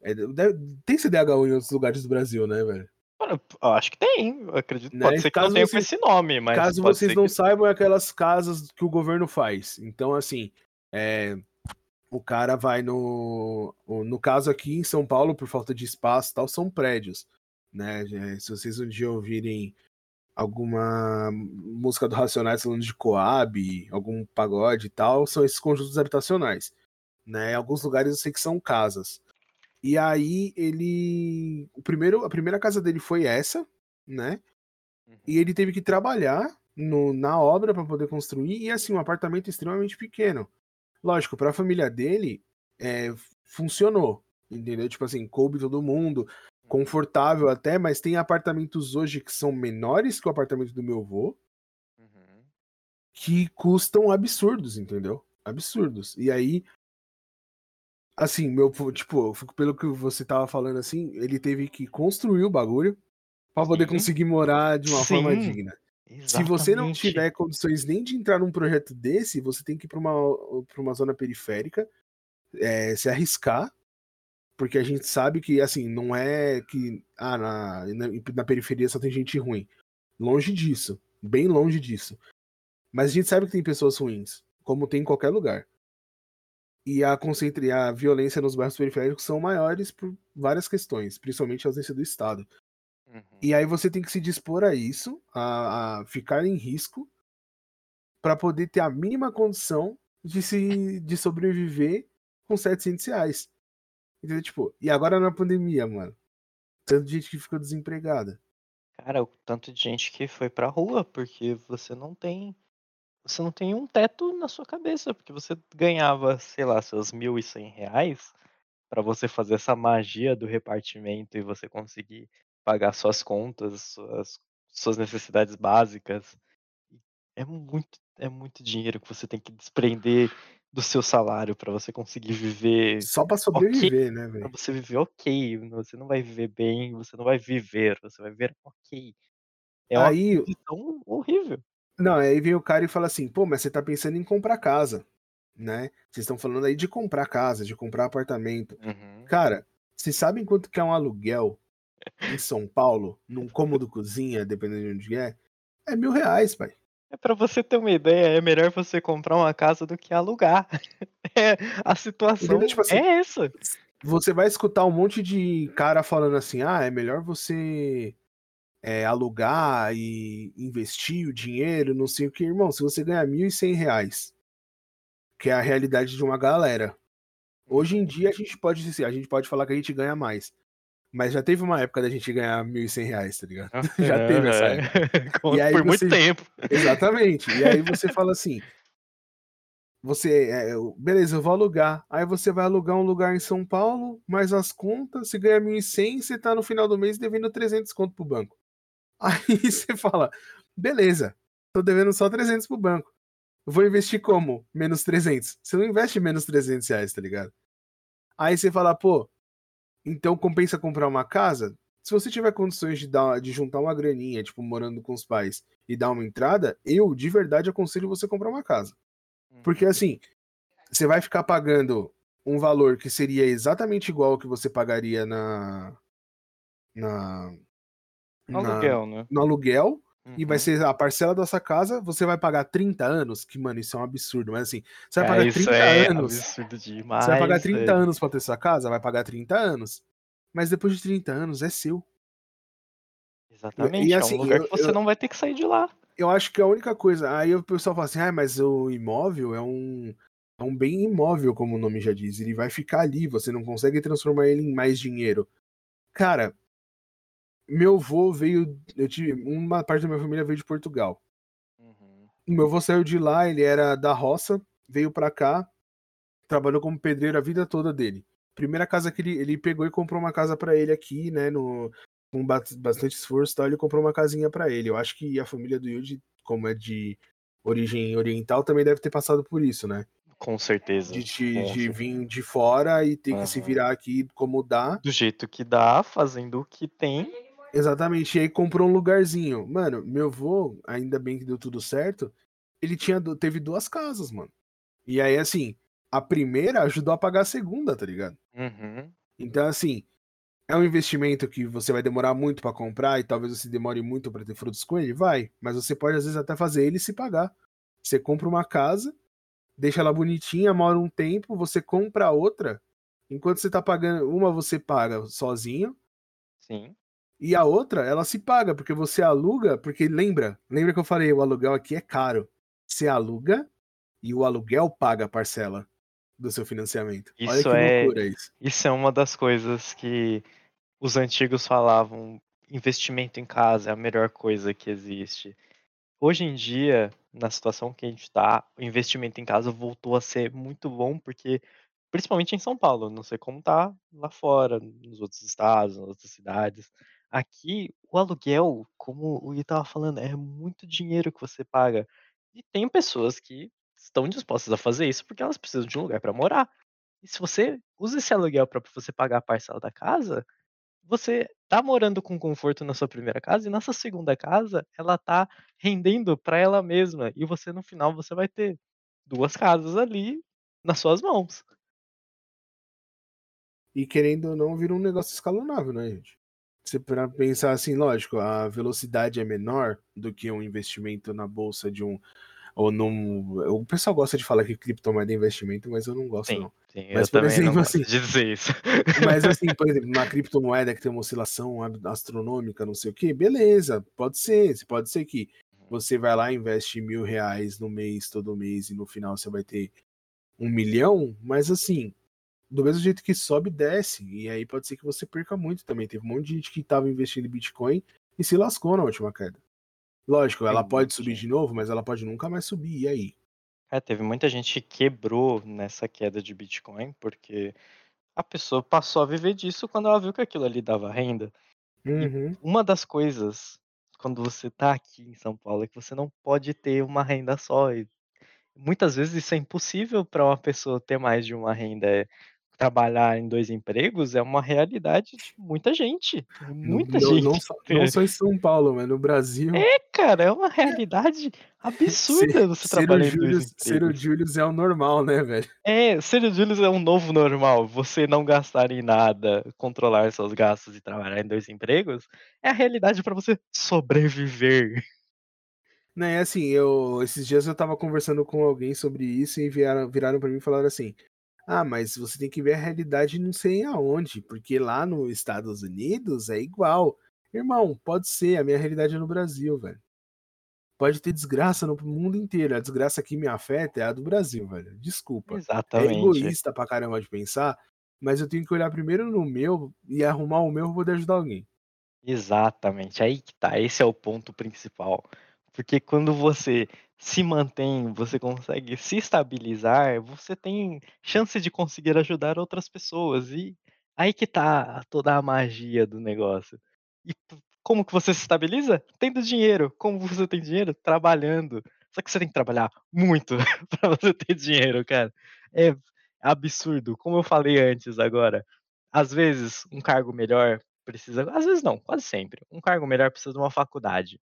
É, deve, tem CDHU em outros lugares do Brasil, né, velho? Mano, eu acho que tem, acredito. Né? Pode ser que Caso não tenha com esse nome, mas Caso vocês não que saibam, é aquelas casas que o governo faz. Então, assim, é, o cara vai no. No caso aqui em São Paulo, por falta de espaço e tal, são prédios. Né? É, Se vocês um dia ouvirem alguma música do Racionais falando de Coab, algum pagode e tal, são esses conjuntos habitacionais. Né? Alguns lugares eu sei que são casas. E aí ele. O primeiro, a primeira casa dele foi essa, né? E ele teve que trabalhar no, na obra para poder construir, e assim, um apartamento extremamente pequeno. Lógico, para a família dele, é, funcionou, entendeu? Tipo assim, coube todo mundo, confortável até, mas tem apartamentos hoje que são menores que o apartamento do meu avô, Uhum. que custam absurdos, entendeu? Absurdos. E aí, assim, meu, tipo, eu fico pelo que você tava falando assim, ele teve que construir o bagulho para poder conseguir morar de uma forma Sim, digna. Se você não exatamente. tiver condições nem de entrar num projeto desse, você tem que ir para uma, pra uma zona periférica, é, se arriscar, porque a gente sabe que, assim, não é que ah, na, na, na periferia só tem gente ruim. Longe disso, bem longe disso. Mas a gente sabe que tem pessoas ruins, como tem em qualquer lugar. E a, concentra, a violência nos bairros periféricos são maiores por várias questões, principalmente a ausência do Estado. Uhum. E aí você tem que se dispor a isso, a, a ficar em risco, para poder ter a mínima condição de se de sobreviver com 700 reais. Entendeu? Tipo, e agora na pandemia, mano. Tanto de gente que ficou desempregada. Cara, o tanto de gente que foi pra rua, porque você não tem você não tem um teto na sua cabeça, porque você ganhava, sei lá, seus R$ 1.100 para você fazer essa magia do repartimento e você conseguir pagar suas contas, suas suas necessidades básicas. É muito é muito dinheiro que você tem que desprender do seu salário para você conseguir viver Só pra ok, sobreviver, né, pra velho? você viver ok, você não vai viver bem, você não vai viver, você vai viver ok. É uma Aí, condição horrível. Não, aí vem o cara e fala assim, pô, mas você tá pensando em comprar casa, né? Vocês estão falando aí de comprar casa, de comprar apartamento. Uhum. Cara, vocês sabem quanto que é um aluguel em São Paulo, num cômodo cozinha, dependendo de onde é, é mil reais, pai. É pra você ter uma ideia, é melhor você comprar uma casa do que alugar. É, a situação tipo assim, é essa. Você vai escutar um monte de cara falando assim: ah, é melhor você é, alugar e investir o dinheiro, não sei o que. Irmão, se você ganhar R$ 1.100, que é a realidade de uma galera, hoje em dia a gente pode a gente pode falar que a gente ganha mais. Mas já teve uma época da gente ganhar R$ 1.100, tá ligado? já teve essa época. e aí Por você... muito tempo. Exatamente. E aí você fala assim: você, é, beleza, eu vou alugar. Aí você vai alugar um lugar em São Paulo, mais as contas, você ganha 1.100, você tá no final do mês devendo 300 conto pro banco. Aí você fala, beleza, tô devendo só 300 pro banco. Eu vou investir como? Menos 300. Você não investe menos 300 reais, tá ligado? Aí você fala, pô, então compensa comprar uma casa? Se você tiver condições de, dar, de juntar uma graninha, tipo, morando com os pais, e dar uma entrada, eu, de verdade, aconselho você comprar uma casa. Porque uhum. assim, você vai ficar pagando um valor que seria exatamente igual ao que você pagaria na. na no na, aluguel, né? No aluguel. Uhum. E vai uhum. ser a parcela da sua casa, você vai pagar 30 anos, que, mano, isso é um absurdo, mas assim, você vai é, pagar 30 é anos. Absurdo demais, você vai pagar 30 é. anos pra ter sua casa, vai pagar 30 anos. Mas depois de 30 anos é seu. Exatamente, e, assim, é um assim, lugar eu, que você eu, não vai ter que sair de lá eu acho que a única coisa. Aí o pessoal fala assim, ah, mas o imóvel é um, é um bem imóvel, como o nome já diz. Ele vai ficar ali, você não consegue transformar ele em mais dinheiro. Cara, meu avô veio. Eu tive. Uma parte da minha família veio de Portugal. Uhum. Meu avô saiu de lá, ele era da roça, veio para cá, trabalhou como pedreiro a vida toda dele. Primeira casa que ele, ele pegou e comprou uma casa para ele aqui, né, no, com bastante esforço, tal, ele comprou uma casinha para ele. Eu acho que a família do Yuji, como é de origem oriental, também deve ter passado por isso, né? Com certeza. De, de, de vir de fora e ter uhum. que se virar aqui como dá. Do jeito que dá, fazendo o que tem. Exatamente. E aí comprou um lugarzinho. Mano, meu avô, ainda bem que deu tudo certo, ele tinha teve duas casas, mano. E aí, assim, a primeira ajudou a pagar a segunda, tá ligado? Uhum. Então, assim, é um investimento que você vai demorar muito para comprar e talvez você demore muito para ter frutos com ele? Vai, mas você pode às vezes até fazer ele se pagar. Você compra uma casa, deixa ela bonitinha, mora um tempo, você compra outra, enquanto você tá pagando, uma você paga sozinho. Sim. E a outra, ela se paga, porque você aluga, porque lembra, lembra que eu falei, o aluguel aqui é caro. Você aluga e o aluguel paga a parcela do seu financiamento. Isso Olha que é, loucura isso. Isso é uma das coisas que os antigos falavam investimento em casa é a melhor coisa que existe. Hoje em dia, na situação que a gente está, o investimento em casa voltou a ser muito bom, porque, principalmente em São Paulo, não sei como tá lá fora, nos outros estados, nas outras cidades. Aqui, o aluguel, como o Gui estava falando, é muito dinheiro que você paga. E tem pessoas que estão dispostas a fazer isso porque elas precisam de um lugar para morar. E se você usa esse aluguel para você pagar a parcela da casa, você tá morando com conforto na sua primeira casa e nessa segunda casa ela tá rendendo para ela mesma e você no final você vai ter duas casas ali nas suas mãos. E querendo ou não, vira um negócio escalonável, né, gente? Você para pensar assim, lógico, a velocidade é menor do que um investimento na bolsa de um ou num. O pessoal gosta de falar que criptomoeda é investimento, mas eu não gosto, sim, não. Sim, mas, por exemplo, assim. dizer isso. Mas assim, por exemplo, uma criptomoeda que tem uma oscilação astronômica, não sei o que, beleza, pode ser. Pode ser que uhum. você vai lá, investe mil reais no mês, todo mês, e no final você vai ter um milhão, mas assim, do mesmo jeito que sobe, desce. E aí pode ser que você perca muito também. Teve um monte de gente que estava investindo em Bitcoin e se lascou na última queda. Lógico, ela pode subir de novo, mas ela pode nunca mais subir. E aí? É, teve muita gente que quebrou nessa queda de Bitcoin, porque a pessoa passou a viver disso quando ela viu que aquilo ali dava renda. Uhum. Uma das coisas, quando você está aqui em São Paulo, é que você não pode ter uma renda só. E muitas vezes isso é impossível para uma pessoa ter mais de uma renda. É, trabalhar em 2 empregos é uma realidade de muita gente, muita não não gente. só não só em São Paulo, mas no Brasil É, cara, é uma realidade absurda você ser o trabalhar em 2 Július ser o empregos. Július é o normal, né, velho. É, ser o Július é um novo normal, você não gastar em nada, controlar seus gastos e trabalhar em 2 empregos, é a realidade pra você sobreviver. Né, assim, eu esses dias eu estava conversando com alguém sobre isso e vieram viraram pra mim e falaram assim: "Ah, mas você tem que ver a realidade não sei aonde, porque lá no Estados Unidos é igual". Irmão, pode ser, a minha realidade é no Brasil, velho. Pode ter desgraça no mundo inteiro, a desgraça que me afeta é a do Brasil, velho, desculpa. É Exatamente. egoísta pra caramba de pensar, mas eu tenho que olhar primeiro no meu e arrumar o meu pra poder ajudar alguém. Exatamente, aí que tá, esse é o ponto principal. Porque quando você se mantém, você consegue se estabilizar, você tem chance de conseguir ajudar outras pessoas e aí que tá toda a magia do negócio. E como que você se estabiliza? Tendo dinheiro. Como você tem dinheiro? Trabalhando. Só que você tem que trabalhar muito pra você ter dinheiro, cara. É absurdo, como eu falei antes agora, às vezes um cargo melhor precisa às vezes não, quase sempre, um cargo melhor precisa de uma faculdade.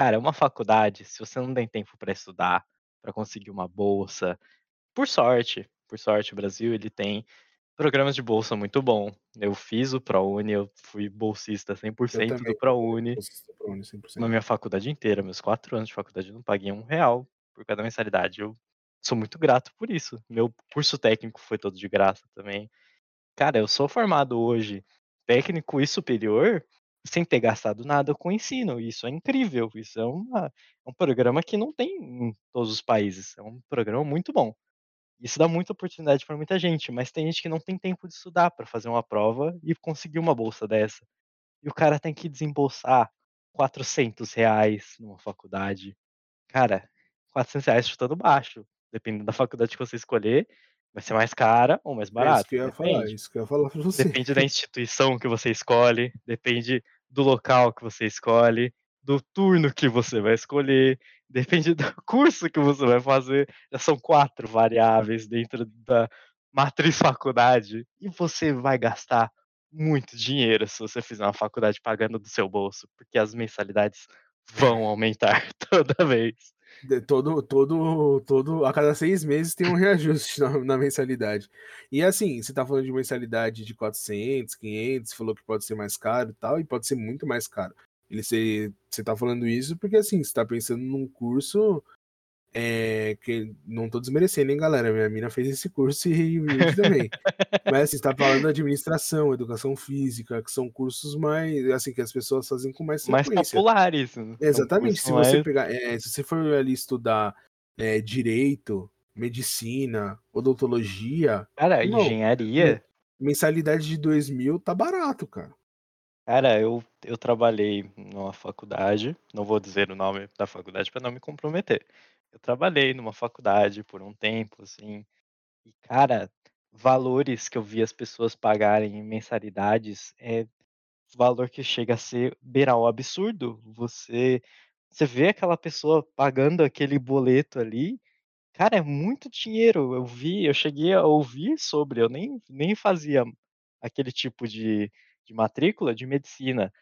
Cara, uma faculdade, se você não tem tempo pra estudar, pra conseguir uma bolsa por sorte, por sorte o Brasil ele tem programas de bolsa muito bom. Eu fiz o ProUni, eu fui bolsista cem por Eu cento do ProUni por na minha faculdade inteira, meus 4 anos de faculdade eu não paguei R$1 por cada mensalidade, eu sou muito grato por isso. Meu curso técnico foi todo de graça também. Cara, eu sou formado hoje técnico e superior, sem ter gastado nada com ensino, isso é incrível, isso é uma é um programa que não tem em todos os países, é um programa muito bom. Isso dá muita oportunidade pra muita gente, mas tem gente que não tem tempo de estudar pra fazer uma prova e conseguir uma bolsa dessa. E o cara tem que desembolsar R$400 numa faculdade. Cara, R$400 chutando baixo, dependendo da faculdade que você escolher, vai ser mais cara ou mais É isso barata, que eu ia falar, depende. isso que eu ia falar pra você. Depende da instituição que você escolhe, depende do local que você escolhe, do turno que você vai escolher, depende do curso que você vai fazer, já são 4 variáveis dentro da matriz faculdade, e você vai gastar muito dinheiro se você fizer uma faculdade pagando do seu bolso, porque as mensalidades vão aumentar toda vez. Todo todo todo a cada 6 meses tem um reajuste na na mensalidade. E assim, você tá falando de mensalidade de 400, 500, falou que pode ser mais caro e tal, e pode ser muito mais caro. Ele você você tá falando isso porque, assim, você tá pensando num curso, eh, que não tô desmerecendo, hein, galera, minha mina fez esse curso e Yuri também. Mas assim, você tá falando administração, educação física, que são cursos mais assim, que as pessoas fazem com mais Mais frequência. populares, são Exatamente, se você mais pegar eh, se você for ali estudar, eh, direito, medicina, odontologia, Cara, me engenharia mensalidade de 2.000 tá barato, cara. Cara, eu eu trabalhei numa faculdade, não vou dizer o nome da faculdade pra não me comprometer. Eu trabalhei numa faculdade por um tempo, assim, e cara, valores que eu vi as pessoas pagarem em mensalidades, é valor que chega a ser beirar o absurdo. Você você vê aquela pessoa pagando aquele boleto ali, cara, é muito dinheiro. Eu vi eu cheguei a ouvir sobre, eu nem nem fazia aquele tipo de de matrícula de medicina,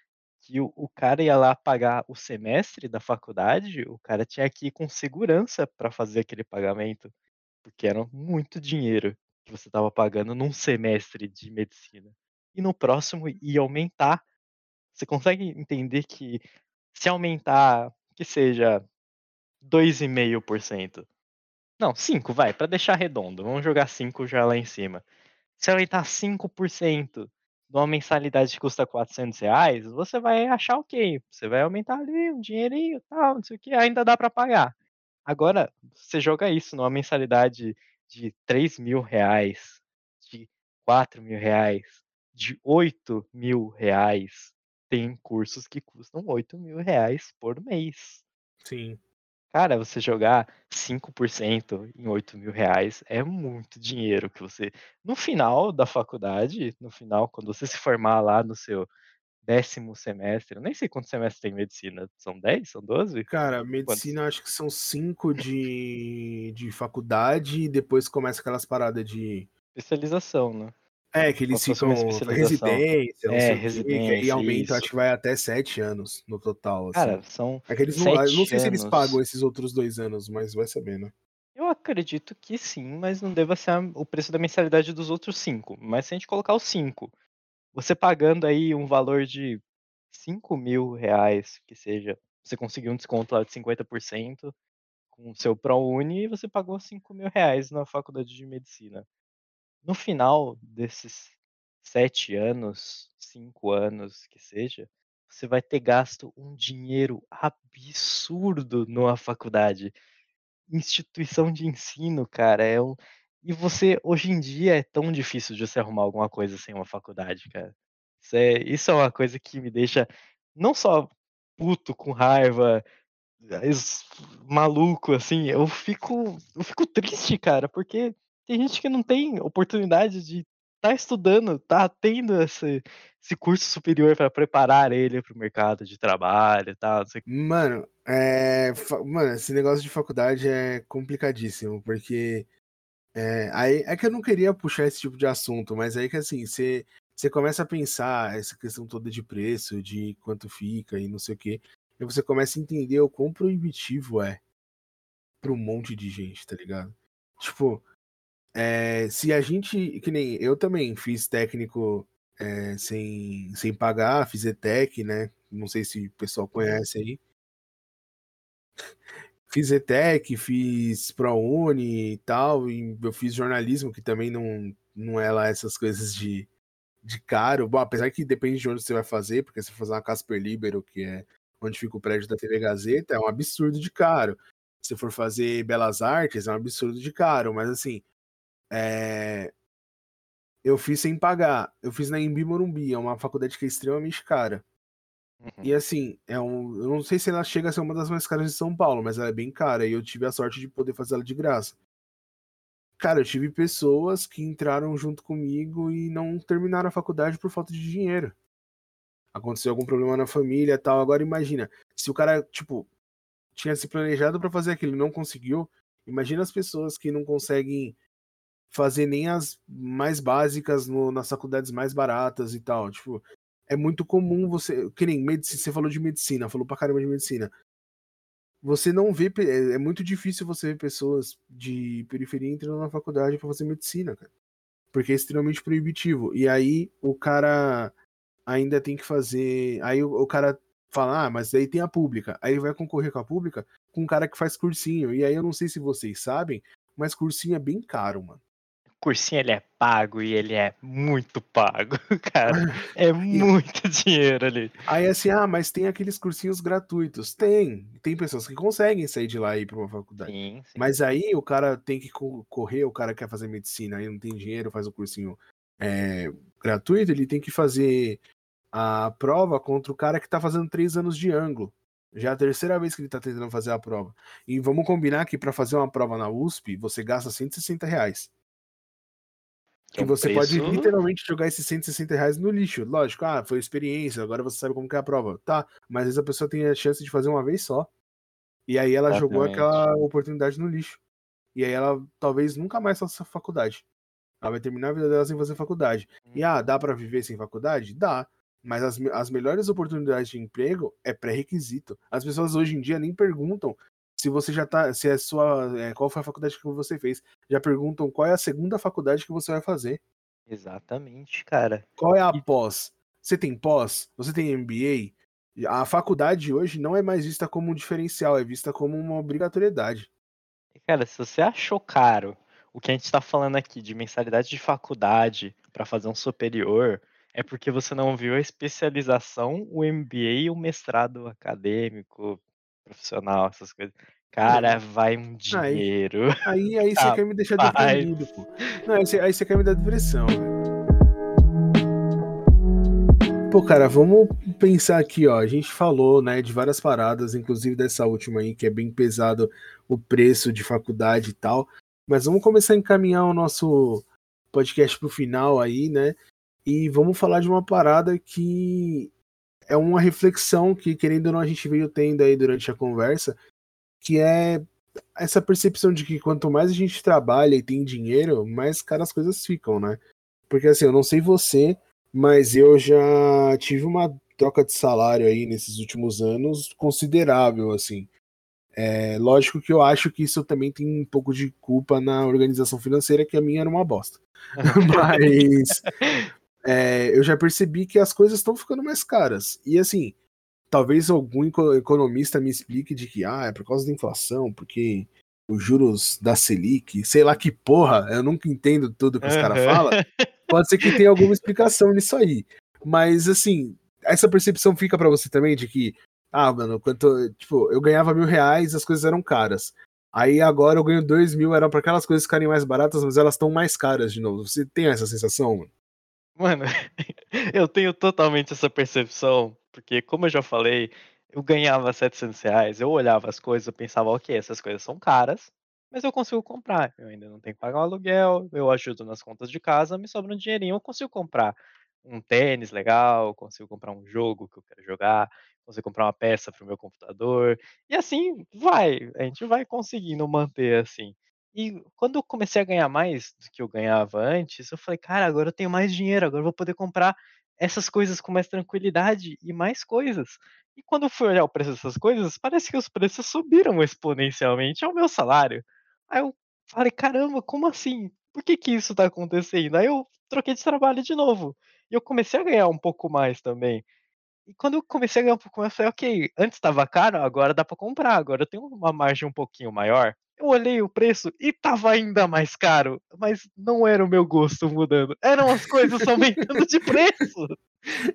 que o o cara ia lá pagar o semestre da faculdade, o cara tinha que ir com segurança pra fazer aquele pagamento, porque era muito dinheiro que você estava pagando num semestre de medicina. E no próximo ia aumentar. Você consegue entender que se aumentar, que seja 2,5%, não 5 vai, pra deixar redondo, vamos jogar 5 já lá em cima. Se aumentar 5% uma mensalidade que custa R$400, você vai achar ok, você vai aumentar ali um dinheirinho, tal, não sei o quê, ainda dá pra pagar. Agora, você joga isso numa mensalidade de R$3.000, de R$4.000, de R$8.000, tem cursos que custam R$8.000 por mês. Sim. Cara, você jogar 5% em R$8.000 é muito dinheiro que você no final da faculdade, no final, quando você se formar lá no seu 10º semestre, eu nem sei quantos semestres tem medicina, são 10, são 12? Cara, Quantos? medicina acho que são 5 de de faculdade e depois começa aquelas parada de especialização, né? É, que eles ficam residência, não É, que residência, aí aumenta, acho que vai até 7 anos no total, assim. Cara, são É eles não, não 7 sei se eles anos. pagam esses outros 2 anos, mas vai saber, né? Eu acredito que sim, mas não deva ser o preço da mensalidade dos outros 5. Mas se a gente colocar os 5, você pagando aí um valor de 5.000 reais, que seja, você conseguiu um desconto lá de 50% com o seu ProUni e você pagou 5.000 reais na faculdade de medicina. No final desses 7 anos, 5 anos que seja, você vai ter gasto um dinheiro absurdo numa faculdade. Instituição de ensino, cara, é um e você hoje em dia é tão difícil de você arrumar alguma coisa sem uma faculdade, cara. Isso é isso é uma coisa que me deixa não só puto, com raiva, es maluco, assim, eu fico eu fico triste, cara, porque tem gente que não tem oportunidade de estar estudando, estar tendo esse esse curso superior pra preparar ele para o mercado de trabalho e tal, Mano, fa mano, esse negócio de faculdade é complicadíssimo, porque, eh, aí é que eu não queria puxar esse tipo de assunto, mas aí que assim, você você começa a pensar essa questão toda de preço, de quanto fica e não sei o quê, e você começa a entender o quão proibitivo é para um monte de gente, tá ligado? Tipo, eh, se a gente que nem eu também fiz técnico, eh, sem sem pagar, fiz ETEC, né, não sei se o pessoal conhece aí. Fiz ETEC, fiz ProUni e tal, e eu fiz jornalismo, que também não não é lá essas coisas de de caro. Bom, apesar que depende de onde você vai fazer, porque se for fazer uma Casper Libero, que é onde fica o prédio da TV Gazeta, é um absurdo de caro. Se for fazer Belas Artes, é um absurdo de caro, mas assim, eh eu fiz sem pagar. Eu fiz na Anhembi Morumbi, é uma faculdade que é extremamente cara. Uhum. E assim, é um eu não sei se ela chega a ser uma das mais caras de São Paulo, mas ela é bem cara e eu tive a sorte de poder fazer ela de graça. Cara, eu tive pessoas que entraram junto comigo e não terminaram a faculdade por falta de dinheiro. Aconteceu algum problema na família tal. Agora imagina, se o cara, tipo, tinha se planejado pra fazer aquilo e não conseguiu, imagina as pessoas que não conseguem fazer nem as mais básicas no nas faculdades mais baratas e tal. Tipo, é muito comum você que nem medici você falou de medicina, falou pra caramba de medicina. Você não vê é é muito difícil você ver pessoas de periferia entrando na faculdade pra fazer medicina, cara, porque é extremamente proibitivo. E aí o cara ainda tem que fazer aí o o cara fala: "Ah, mas aí tem a pública", aí ele vai concorrer com a pública com um cara que faz cursinho, e aí eu não sei se vocês sabem, mas cursinho é bem caro, mano. Cursinho ele é pago e ele é muito pago, cara, é muito dinheiro ali. Aí assim: "Ah, mas tem aqueles cursinhos gratuitos", tem, tem pessoas que conseguem sair de lá e ir pra uma faculdade. Sim, sim. Mas aí o cara tem que concorrer, o cara quer fazer medicina e não tem dinheiro, faz o cursinho, eh, gratuito, ele tem que fazer a prova contra o cara que tá fazendo 3 anos de ângulo. Já é a terceira vez que ele tá tentando fazer a prova. E vamos combinar que pra fazer uma prova na USP, você gasta 160 reais. Que é Que você pode preço literalmente jogar esses 160 reais no lixo. Lógico, ah, foi experiência, agora você sabe como que é a prova. Tá, mas às vezes a pessoa tem a chance de fazer uma vez só. E aí ela jogou Exatamente. aquela oportunidade no lixo. E aí ela talvez nunca mais faça faculdade. Ela vai terminar a vida dela sem fazer faculdade. E, ah, dá pra viver sem faculdade? Dá. Mas as as melhores oportunidades de emprego é pré-requisito. As pessoas hoje em dia nem perguntam se você já tá se é sua eh, qual foi a faculdade que você fez. Já perguntam qual é a segunda faculdade que você vai fazer. Exatamente, cara. Qual é a E pós? Você tem pós? Você tem MBA? A faculdade hoje não é mais vista como um diferencial, é vista como uma obrigatoriedade. E cara, se você achou caro o que a gente tá falando aqui de mensalidade de faculdade pra fazer um superior, é porque você não viu a especialização, o MBA e o mestrado acadêmico, profissional, essas coisas. Cara, vai um Aí dinheiro. aí aí você quer me deixar deprimido, pô. Não, aí você aí você quer me dar depressão, velho. Pô, cara, vamos pensar aqui, ó, a gente falou, né, de várias paradas, inclusive dessa última aí, que é bem pesado o preço de faculdade e tal, mas vamos começar a encaminhar o nosso podcast para o final aí, né, e vamos falar de uma parada que é uma reflexão que, querendo ou não, a gente veio tendo aí durante a conversa, que é essa percepção de que quanto mais a gente trabalha e tem dinheiro, mais caras as coisas ficam, né? Porque assim, eu não sei você, mas eu já tive uma troca de salário aí nesses últimos anos considerável, assim. É, lógico que eu acho que isso também tem um pouco de culpa na organização financeira, que a minha era uma bosta. Mas é, eu já percebi que as coisas estão ficando mais caras. E assim, talvez algum economista me explique de que ah, é por causa da inflação, porque os juros da Selic, sei lá que porra, eu nunca entendo tudo que os caras falam. Pode ser que tenha alguma explicação nisso aí. Mas assim, essa percepção fica para você também de que ah, mano, quanto. Tipo, eu ganhava mil reais as coisas eram caras. Aí agora eu ganho dois mil, era para aquelas coisas ficarem mais baratas, mas elas estão mais caras de novo. Você tem essa sensação, mano? Mano, eu tenho totalmente essa percepção, porque como eu já falei, eu ganhava 700 reais, eu olhava as coisas, eu pensava, ok, essas coisas são caras, mas eu consigo comprar. Eu ainda não tenho que pagar o aluguel, eu ajudo nas contas de casa, me sobra um dinheirinho, eu consigo comprar um tênis legal, consigo comprar um jogo que eu quero jogar, consigo comprar uma peça para o meu computador, e assim vai, a gente vai conseguindo manter assim. E quando eu comecei a ganhar mais do que eu ganhava antes, eu falei, cara, agora eu tenho mais dinheiro, agora eu vou poder comprar essas coisas com mais tranquilidade e mais coisas. E quando eu fui olhar o preço dessas coisas, parece que os preços subiram exponencialmente ao meu salário. Aí eu falei, caramba, como assim? Por que que isso está acontecendo? Aí eu troquei de trabalho de novo. E eu comecei a ganhar um pouco mais também. E quando eu comecei a ganhar um pouco mais, eu falei, ok, antes estava caro, agora dá para comprar, agora eu tenho uma margem um pouquinho maior. Eu olhei o preço e tava ainda mais caro, mas não era o meu gosto mudando, eram as coisas aumentando de preço.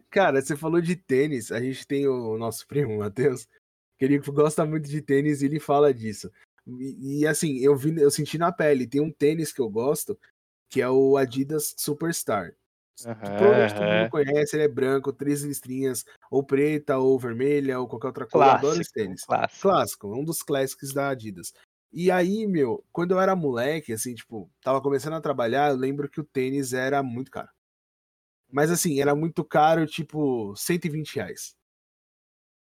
Cara, você falou de tênis, a gente tem o nosso primo, Matheus, que ele gosta muito de tênis e ele fala disso. E, e, assim, eu vi, eu senti na pele, tem um tênis que eu gosto, que é o Adidas Superstar. Uhum, Provavelmente todo mundo conhece, ele é branco, três listrinhas, ou preta, ou vermelha, ou qualquer outra cor. Clássico, eu adoro esse tênis. Clássico. clássico, um dos clássicos da Adidas. E aí, meu, quando eu era moleque, assim, tipo, tava começando a trabalhar, eu lembro que o tênis era muito caro. Mas assim, era muito caro, tipo, 120 reais.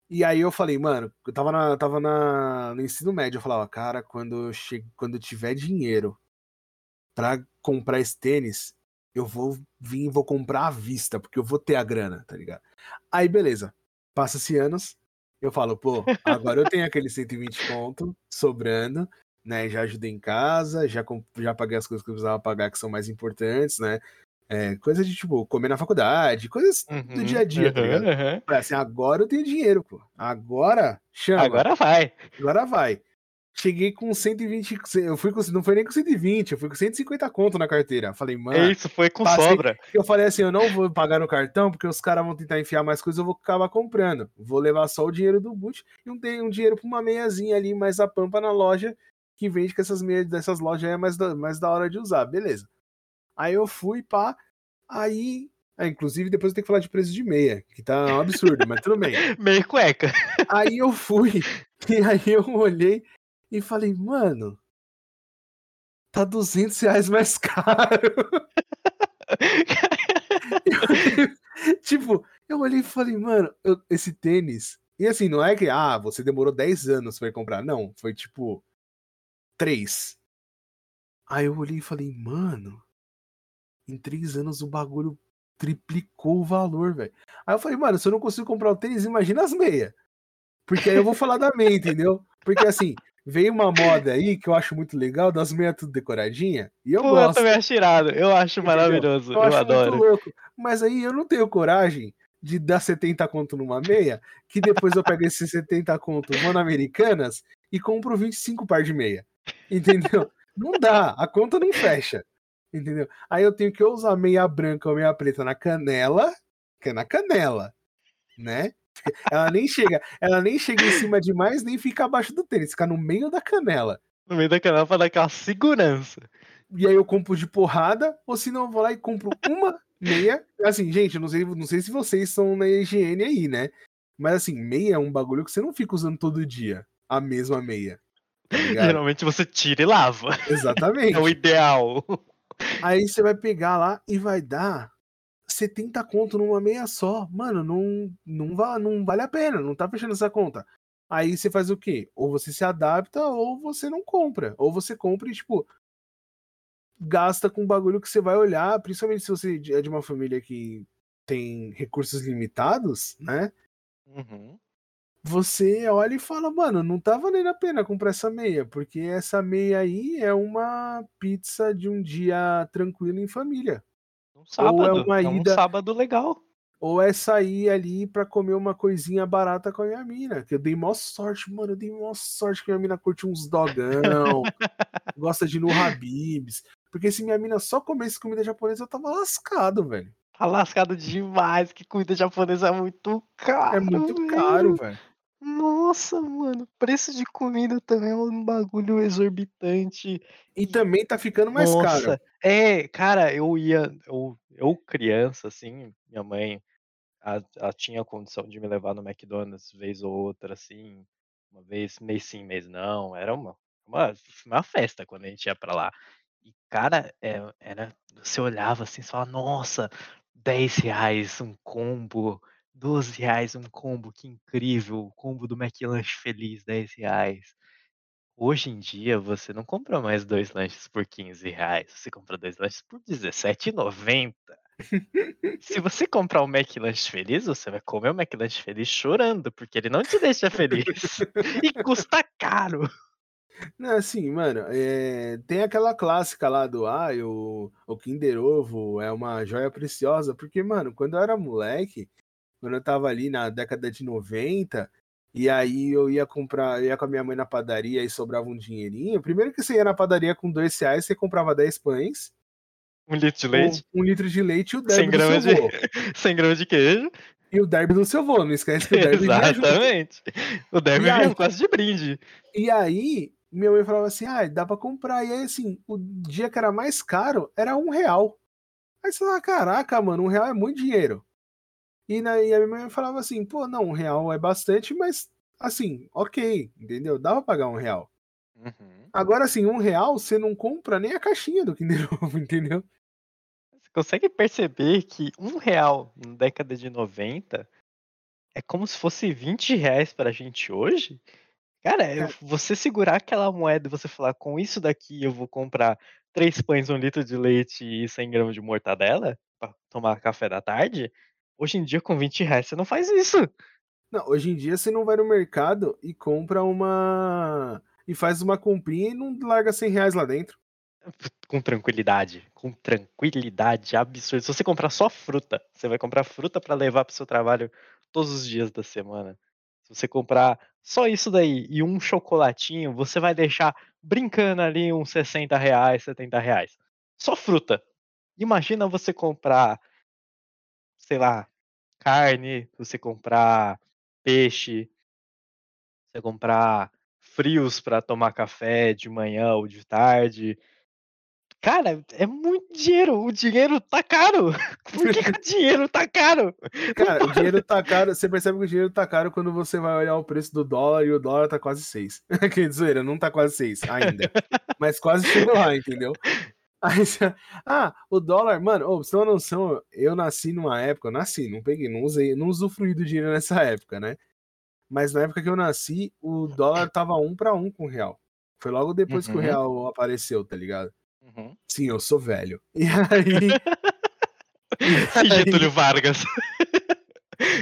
E aí eu falei, mano, eu tava, na, tava na, no ensino médio, eu falava, cara, quando eu, che... quando eu tiver dinheiro pra comprar esse tênis, eu vou vir e vou comprar à vista, porque eu vou ter a grana, tá ligado? Aí, beleza. Passa-se anos, eu falo, pô, agora eu tenho aquele 120 conto sobrando, né? Já ajudei em casa, já, já paguei as coisas que eu precisava pagar que são mais importantes, né? É, coisa de, tipo, comer na faculdade, coisas uhum, do dia a dia, uhum, tá ligado? Uhum. Assim, agora eu tenho dinheiro, pô. Agora chama. Agora vai. Agora vai. Cheguei com 120. Eu fui com, não foi nem com 120, eu fui com 150 conto na carteira. Falei, mano. É isso, foi com passei, sobra. Eu falei assim: eu não vou pagar no cartão, porque os caras vão tentar enfiar mais coisas, eu vou acabar comprando. Vou levar só o dinheiro do boot e um, um dinheiro pra uma meiazinha ali, mais a pampa na loja, que vende que essas meias dessas lojas é mais da, mais da hora de usar. Beleza. Aí eu fui, pá. Aí é, inclusive, depois eu tenho que falar de preço de meia, que tá um absurdo, mas tudo bem. Meia cueca. Aí eu fui, e aí eu olhei, e falei, mano, tá 200 reais mais caro. tipo, eu olhei e falei, mano, eu, esse tênis. E assim, não é que, ah, você demorou 10 anos pra comprar. Não, foi tipo 3. Aí eu olhei e falei, mano, em 3 anos o bagulho triplicou o valor, velho. Aí eu falei, mano, se eu não consigo comprar o tênis, imagina as meias. Porque aí eu vou falar da meia, entendeu? Porque assim, Veio uma moda aí que eu acho muito legal, das meias tudo decoradinha. E eu Pô, gosto. Eu também acho irado. Eu acho maravilhoso. Eu, eu acho adoro. louco. Mas aí eu não tenho coragem de dar 70 conto numa meia, que depois eu pego esses 70 conto, na Americanas e compro 25 par de meia. Entendeu? não dá, a conta não fecha. Entendeu? Aí eu tenho que usar meia branca ou meia preta na canela, que é na canela, né? Ela nem chega, ela nem chega em cima demais, nem fica abaixo do tênis, fica no meio da canela. No meio da canela pra dar aquela segurança. E aí eu compro de porrada, ou se não, eu vou lá e compro uma meia. Assim, gente, não sei, não sei se vocês são na higiene aí, né? Mas assim, meia é um bagulho que você não fica usando todo dia. A mesma meia. Tá Geralmente você tira e lava. Exatamente. É o ideal. Aí você vai pegar lá e vai dar 70 conto numa meia só. Mano, não, não, va, não vale a pena, não tá fechando essa conta. Aí você faz o quê? Ou você se adapta ou você não compra. Ou você compra e, tipo, gasta com bagulho que você vai olhar, principalmente se você é de uma família que tem recursos limitados, né? Uhum. Você olha e fala, mano, não tá valendo a pena comprar essa meia, porque essa meia aí é uma pizza de um dia tranquilo em família. Um sábado, ou é uma é um ida, sábado legal. ou é sair ali pra comer uma coisinha barata com a minha mina. Que eu dei mó sorte, mano. Eu dei mó sorte que minha mina curte uns dogão, gosta de ir no Habibs. Porque se minha mina só comesse comida japonesa, eu tava lascado, velho. Tá lascado demais, que comida japonesa é muito caro. É muito caro, velho. Nossa, mano, preço de comida também é um bagulho exorbitante. E também tá ficando mais caro. Nossa, é, cara, eu ia, eu, eu criança, assim, minha mãe, ela, ela tinha condição de me levar no McDonald's vez ou outra, assim, uma vez, mês sim, mês não, era uma, uma, uma festa quando a gente ia pra lá. E, cara, é, era, você olhava assim e falava, nossa, 10 reais um combo, 12 reais um combo, que incrível, o combo do McLanche Feliz, 10 reais. Hoje em dia, você não compra mais dois lanches por 15 reais, você compra dois lanches por R$17,90. Se você comprar o McLanche Feliz, você vai comer o McLanche Feliz chorando, porque ele não te deixa feliz. e custa caro. Não, assim, mano, é, tem aquela clássica lá do ah, o, o Kinder Ovo é uma joia preciosa, porque, mano, quando eu era moleque, quando eu tava ali na década de 90, e aí eu ia comprar, eu ia com a minha mãe na padaria e sobrava um dinheirinho. Primeiro que você ia na padaria com dois reais, você comprava 10 pães, Um litro de leite, um, um litro de leite e o 100 derby do seu de, vô. 100 gramas de queijo. E o derby do seu vô, não esquece que o derby vinha. Exatamente. O derby E aí? vinha quase de brinde. E aí, minha mãe falava assim: ah, dá pra comprar. E aí, assim, o dia que era mais caro era um real. Aí você fala: caraca, mano, um real é muito dinheiro. E, na, e a minha mãe falava assim: pô, não, um real é bastante, mas assim, ok, entendeu? Dá pra pagar um real. Uhum. Agora, assim, um real você não compra nem a caixinha do Kinder Ovo, entendeu? Você consegue perceber que um real na década de 90 é como se fosse 20 reais pra gente hoje? Cara, é você segurar aquela moeda e você falar, com isso daqui eu vou comprar três pães, um litro de leite e 100 gramas de mortadela pra tomar café da tarde, hoje em dia com 20 reais você não faz isso. Não, hoje em dia você não vai no mercado e compra uma. e faz uma comprinha e não larga 100 reais lá dentro. Com tranquilidade, com tranquilidade absurda. Se você comprar só fruta, você vai comprar fruta pra levar pro seu trabalho todos os dias da semana. Se você comprar só isso daí e um chocolatinho, você vai deixar brincando ali uns 60 reais, 70 reais. Só fruta. Imagina você comprar, sei lá, carne, você comprar peixe, você comprar frios pra tomar café de manhã ou de tarde. Cara, é muito dinheiro. O dinheiro tá caro. Por que, que o dinheiro tá caro? Cara, o dinheiro tá caro. Você percebe que o dinheiro tá caro quando você vai olhar o preço do dólar e o dólar tá quase 6. Que zoeira, não tá quase 6 ainda. Mas quase chegou lá, entendeu? Aí você- ah, o dólar, mano, pra você uma noção, eu nasci numa época, eu nasci, não peguei, não usei, não usufruí do dinheiro nessa época, né? Mas na época que eu nasci, o dólar tava um para um com o real. Foi logo depois que o Uhum. real apareceu, tá ligado? Uhum. Sim, eu sou velho. E aí. E Getúlio Vargas.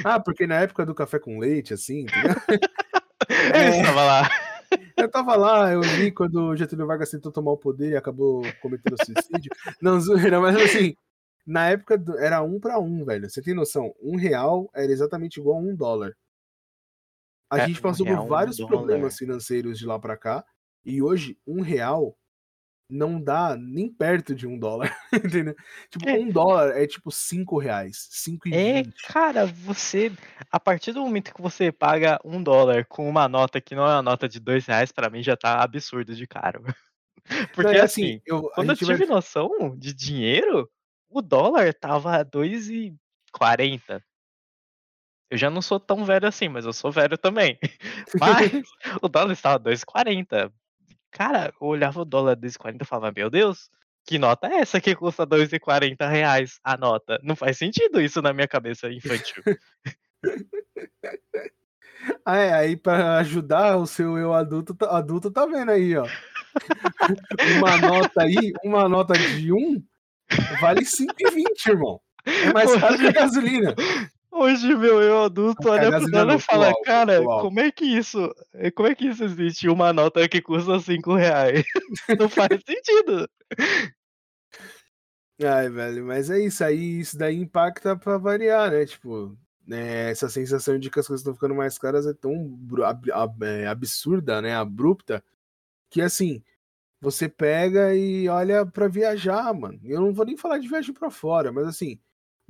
Ah, porque na época do café com leite, assim, entendeu? Ele estava lá. Eu tava lá, eu vi quando o Getúlio Vargas tentou tomar o poder e acabou cometendo suicídio. Não, zoeira, mas assim, na época era um para um, velho. Você tem noção? Um real era exatamente igual a um dólar. A É, gente um passou real, por um vários dólar. problemas financeiros de lá pra cá, e hoje um real não dá nem perto de um dólar, entendeu? Tipo, É. um dólar é tipo cinco reais, cinco e É, vinte. cara, você. A partir do momento que você paga um dólar com uma nota que não é uma nota de dois reais, pra mim já tá absurdo de caro. Porque Não, é assim, eu, a quando eu gente vai tive noção de dinheiro, o dólar tava 2,40. Eu já não sou tão velho assim, mas eu sou velho também. Mas o dólar estava 2,40. Cara, eu olhava o dólar 2,40 e falava, meu Deus, que nota é essa que custa 2,40 reais a nota? Não faz sentido isso na minha cabeça infantil. Ah, é, aí pra ajudar o seu eu adulto, tá- adulto tá vendo aí, ó. uma nota aí, uma nota de um vale 5,20, irmão. É mais caro que gasolina. Hoje, meu eu adulto A olha dólar no e fala, alto, cara, pro alto." como é que isso. Como é que isso existe? Uma nota que custa 5 reais. Não faz sentido. Ai, velho, mas é isso aí, isso daí impacta pra variar, né? Tipo, né, essa sensação de que as coisas estão ficando mais caras é tão é, absurda, né? Abrupta, que assim, você pega e olha pra viajar, mano. Eu não vou nem falar de viagem pra fora, mas assim,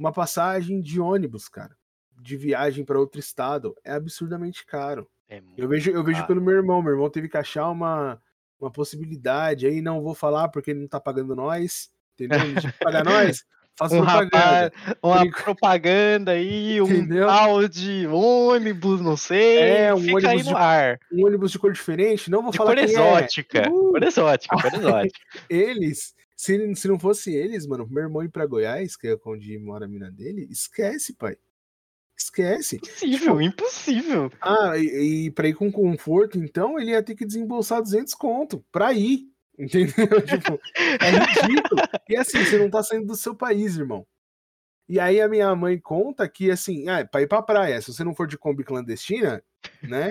uma passagem de ônibus, cara, de viagem pra outro estado é absurdamente caro. É Eu vejo, eu vejo caro. pelo meu irmão. Meu irmão teve que achar uma, uma possibilidade. Aí não vou falar porque ele não tá pagando nós. Entendeu? Ele tinha que pagar nós. Faço Um propaganda. rapaz, uma propaganda aí, um tal de ônibus, não sei. É, um fica aí ônibus no de- ar. Um ônibus de cor diferente. Não vou De falar cor quem exótica. é. Uhul. Cor exótica, cor exótica. Eles, se, se não fosse eles, mano, meu irmão ir pra Goiás, que é onde mora a mina dele, esquece, pai. Esquece. Impossível, impossível. Ah, e, e pra ir com conforto, então, ele ia ter que desembolsar 200 conto pra ir. Entendeu? tipo, é ridículo. E assim, você não tá saindo do seu país, irmão. E aí a minha mãe conta que, assim, ah, pra ir pra praia, se você não for de Kombi clandestina, né?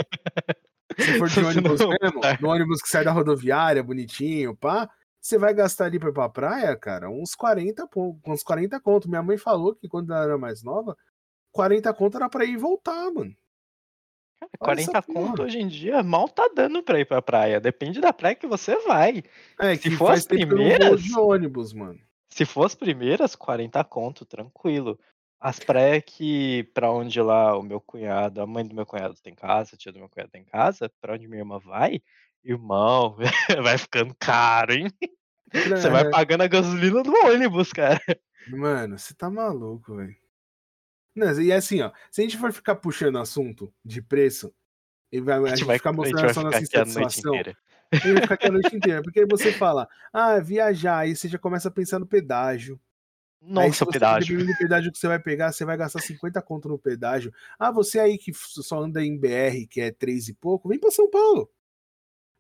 Se for de ônibus mesmo, no ônibus que sai da rodoviária, bonitinho, pá, você vai gastar ali pra ir pra praia, cara, uns 40, pon- uns 40 conto. Minha mãe falou que quando ela era mais nova, 40 conto era pra ir e voltar, mano. Essa 40 porra. conto hoje em dia mal tá dando pra ir pra praia. Depende da praia que você vai. É, Se que for faz as primeiras- de ônibus, mano. Se for as primeiras, 40 conto, tranquilo. As praias que, pra onde lá o meu cunhado, a mãe do meu cunhado tem casa, a tia do meu cunhado tem casa, pra onde minha irmã vai, irmão, vai ficando caro, hein? Você vai É, pagando a gasolina do ônibus, cara. Mano, você tá maluco, velho. E assim, ó, se a gente for ficar puxando assunto de preço, vai, a, gente vai, ficar a gente mostrando vai ficar nossa aqui a noite insatisfação, inteira. a gente vai ficar aqui a noite inteira. Porque aí você fala, ah, viajar, aí você já começa a pensar no pedágio. aí, Nossa, você, pedágio. Do pedágio que você vai pegar, você vai gastar 50 conto no pedágio. Ah, você aí que só anda em BR, que é 3 e pouco, vem pra São Paulo.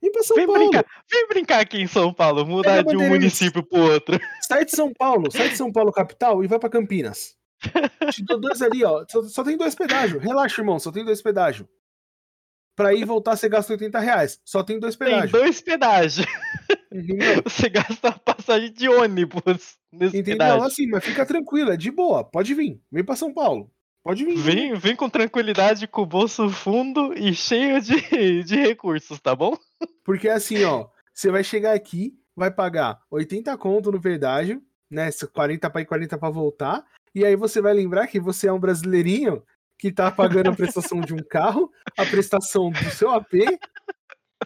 Vem pra São Vem Paulo. brincar, vem brincar aqui em São Paulo, mudar de um município pro outro. Sai de São Paulo, sai de São Paulo capital e vai pra Campinas. Te dou dois ali, ó. Só, só tem dois pedágios. Relaxa, irmão, só tem dois pedágios. Pra ir e voltar, você gasta 80 reais. Só tem dois Tem pedágios. dois pedágios. Entendeu? Você gasta a passagem de ônibus nesse Entendeu? pedágio. Assim, mas fica tranquilo, é de boa. Pode vir. Vem pra São Paulo. Pode vir. Vem, vem com tranquilidade, com o bolso fundo e cheio de, de recursos, tá bom? Porque assim, ó, você vai chegar aqui, vai pagar 80 conto no pedágio, né? 40 pra ir, 40 pra voltar. E aí você vai lembrar que você é um brasileirinho que tá pagando a prestação de um carro, a prestação do seu AP.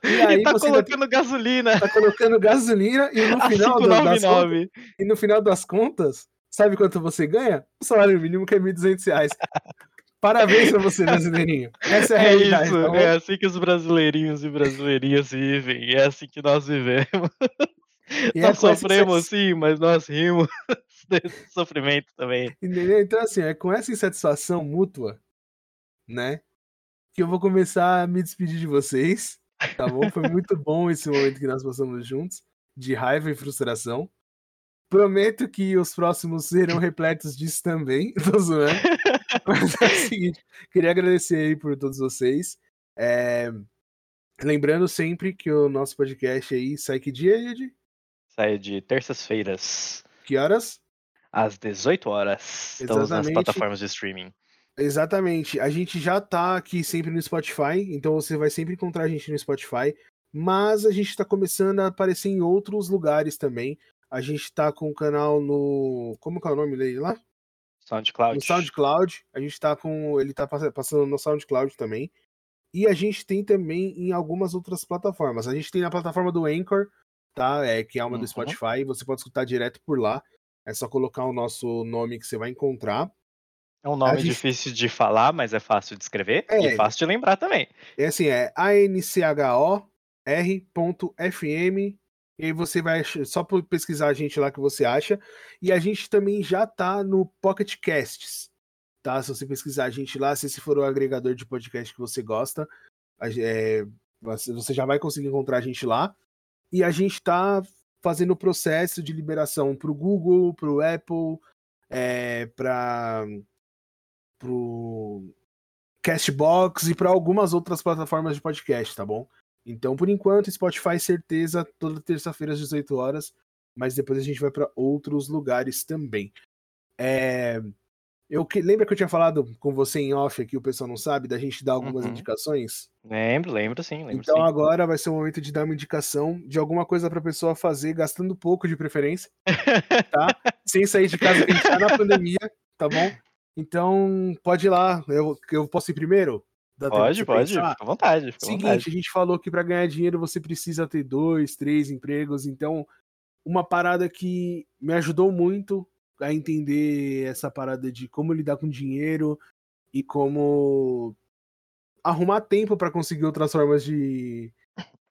E aí e tá você colocando gasolina tá colocando gasolina e no a final das, contas, 599. e no final das contas, sabe quanto você ganha? O salário mínimo que é 1.200 reais. Parabéns pra você, brasileirinho. Essa é a É realidade. isso, tá é assim que os brasileirinhos e brasileirinhas vivem, é assim que nós vivemos. E é nós essa sofremos sim, mas nós rimos desse sofrimento também. Entendeu? Então, assim, é com essa insatisfação mútua, né? Que eu vou começar a me despedir de vocês. Tá bom? Foi muito bom esse momento que nós passamos juntos, de raiva e frustração. Prometo que os próximos serão repletos disso também. Tô zoando. Mas é o seguinte, queria agradecer aí por todos vocês. É, Lembrando sempre que o nosso podcast aí sai que dia, Ed? Sai de terças-feiras, Que horas? às 18 horas. Estamos nas Exatamente. plataformas de streaming. Exatamente. A gente já tá aqui sempre no Spotify, então você vai sempre encontrar a gente no Spotify, mas a gente tá começando a aparecer em outros lugares também. A gente tá com o canal no. Como que é o nome dele lá? SoundCloud. No SoundCloud. A gente tá com. Ele tá pass- passando no SoundCloud também. E a gente tem também em algumas outras plataformas. A gente tem na plataforma do Anchor, tá? É, que é uma Uhum. do Spotify. Você pode escutar direto por lá. É só colocar o nosso nome que você vai encontrar. É um nome gente- difícil de falar, mas é fácil de escrever É. e fácil de lembrar também. É assim, é anchor.fm. E aí você vai só pesquisar a gente lá que você acha. E a gente também já tá no Pocket Casts, tá? Se você pesquisar a gente lá, se esse for o agregador de podcast que você gosta, é, você já vai conseguir encontrar a gente lá. E a gente tá fazendo o processo de liberação para o Google, para o Apple, é, para o Castbox e para algumas outras plataformas de podcast, tá bom? Então, por enquanto, Spotify, certeza, toda terça-feira às 18 horas, mas depois a gente vai para outros lugares também. É... Eu que... Lembra que eu tinha falado com você em off aqui, o pessoal não sabe, da gente dar algumas uhum. indicações? Lembro, lembro sim. Lembro, então sim. agora vai ser o momento de dar uma indicação de alguma coisa para a pessoa fazer, gastando pouco de preferência, tá? Sem sair de casa, a gente tá na pandemia, tá bom? Então, pode ir lá. Eu, eu posso ir primeiro? Pode, pode, fica à vontade. Fica Seguinte, vontade. a gente falou que para ganhar dinheiro você precisa ter dois, três empregos. Então, uma parada que me ajudou muito a entender essa parada de como lidar com dinheiro e como arrumar tempo para conseguir outras formas de,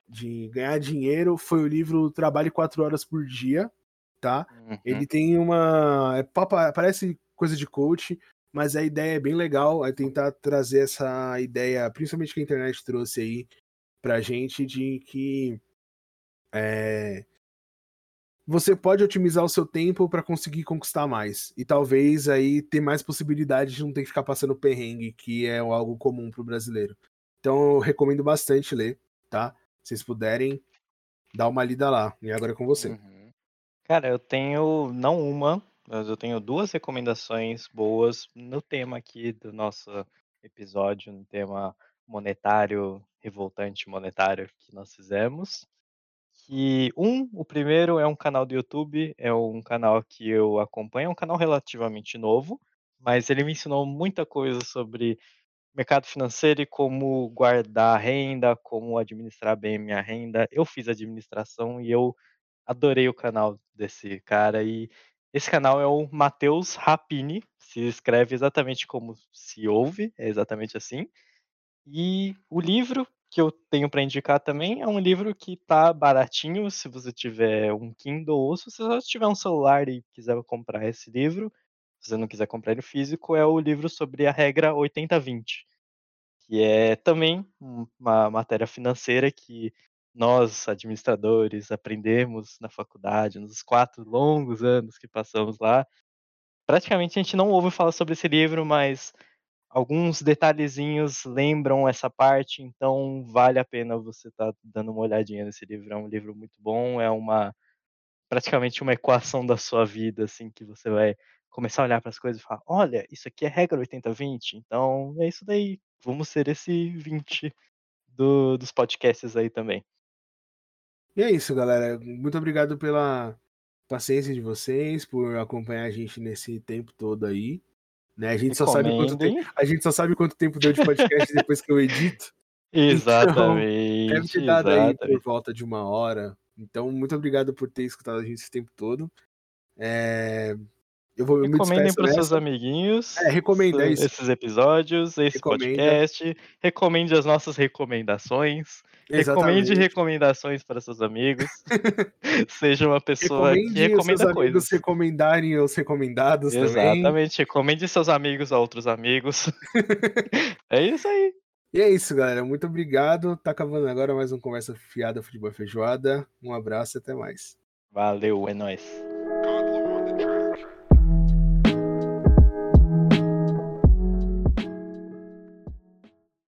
de ganhar dinheiro foi o livro Trabalhe Quatro Horas por Dia, tá? Uhum. Ele tem uma. É, parece coisa de coach, mas a ideia é bem legal, é tentar trazer essa ideia, principalmente que a internet trouxe aí pra gente, de que é, você pode otimizar o seu tempo para conseguir conquistar mais. E talvez aí ter mais possibilidade de não ter que ficar passando perrengue, que é algo comum pro brasileiro. Então eu recomendo bastante ler, tá? Se vocês puderem, dá uma lida lá. E agora é com você. Uhum. Cara, eu tenho não uma, mas eu tenho duas recomendações boas no tema aqui do nosso episódio, no tema monetário, revoltante monetário que nós fizemos. Que um, o primeiro é um canal do YouTube, é um canal que eu acompanho, é um canal relativamente novo, mas ele me ensinou muita coisa sobre mercado financeiro e como guardar renda, como administrar bem minha renda. Eu fiz administração e eu adorei o canal desse cara e esse canal é o Matheus Rapini, se escreve exatamente como se ouve, é exatamente assim. E o livro que eu tenho para indicar também é um livro que tá baratinho, se você tiver um Kindle ou se você só tiver um celular e quiser comprar esse livro, se você não quiser comprar ele físico, é o livro sobre a regra 80-20, que é também uma matéria financeira que nós, administradores, aprendemos na faculdade, nos quatro longos anos que passamos lá. Praticamente a gente não ouve falar sobre esse livro, mas alguns detalhezinhos lembram essa parte, então vale a pena você estar tá dando uma olhadinha nesse livro. É um livro muito bom, é uma praticamente uma equação da sua vida, assim, que você vai começar a olhar para as coisas e falar: olha, isso aqui é regra 80-20, então é isso daí, vamos ser esse 20 do, dos podcasts aí também. E é isso, galera. Muito obrigado pela paciência de vocês, por acompanhar a gente nesse tempo todo aí. Né? A, gente só sabe quanto tempo, a gente só sabe quanto tempo deu de podcast depois que eu edito. Exatamente. Então, deve ter dado aí por volta de uma hora. Então, muito obrigado por ter escutado a gente esse tempo todo. É... Eu vou Recomendem para os seus amiguinhos. É, recomenda isso. Esses episódios, esse Recomenda. podcast. Recomende as nossas recomendações. Exatamente. Recomende recomendações para seus amigos. Seja uma pessoa Recomende que recomenda seus coisas. amigos recomendarem os recomendados Exatamente. também. Exatamente. Recomende seus amigos a outros amigos. é isso aí. E é isso, galera. Muito obrigado. Tá acabando agora mais um Conversa Fiada Futebol Feijoada. Um abraço e até mais. Valeu, é nóis.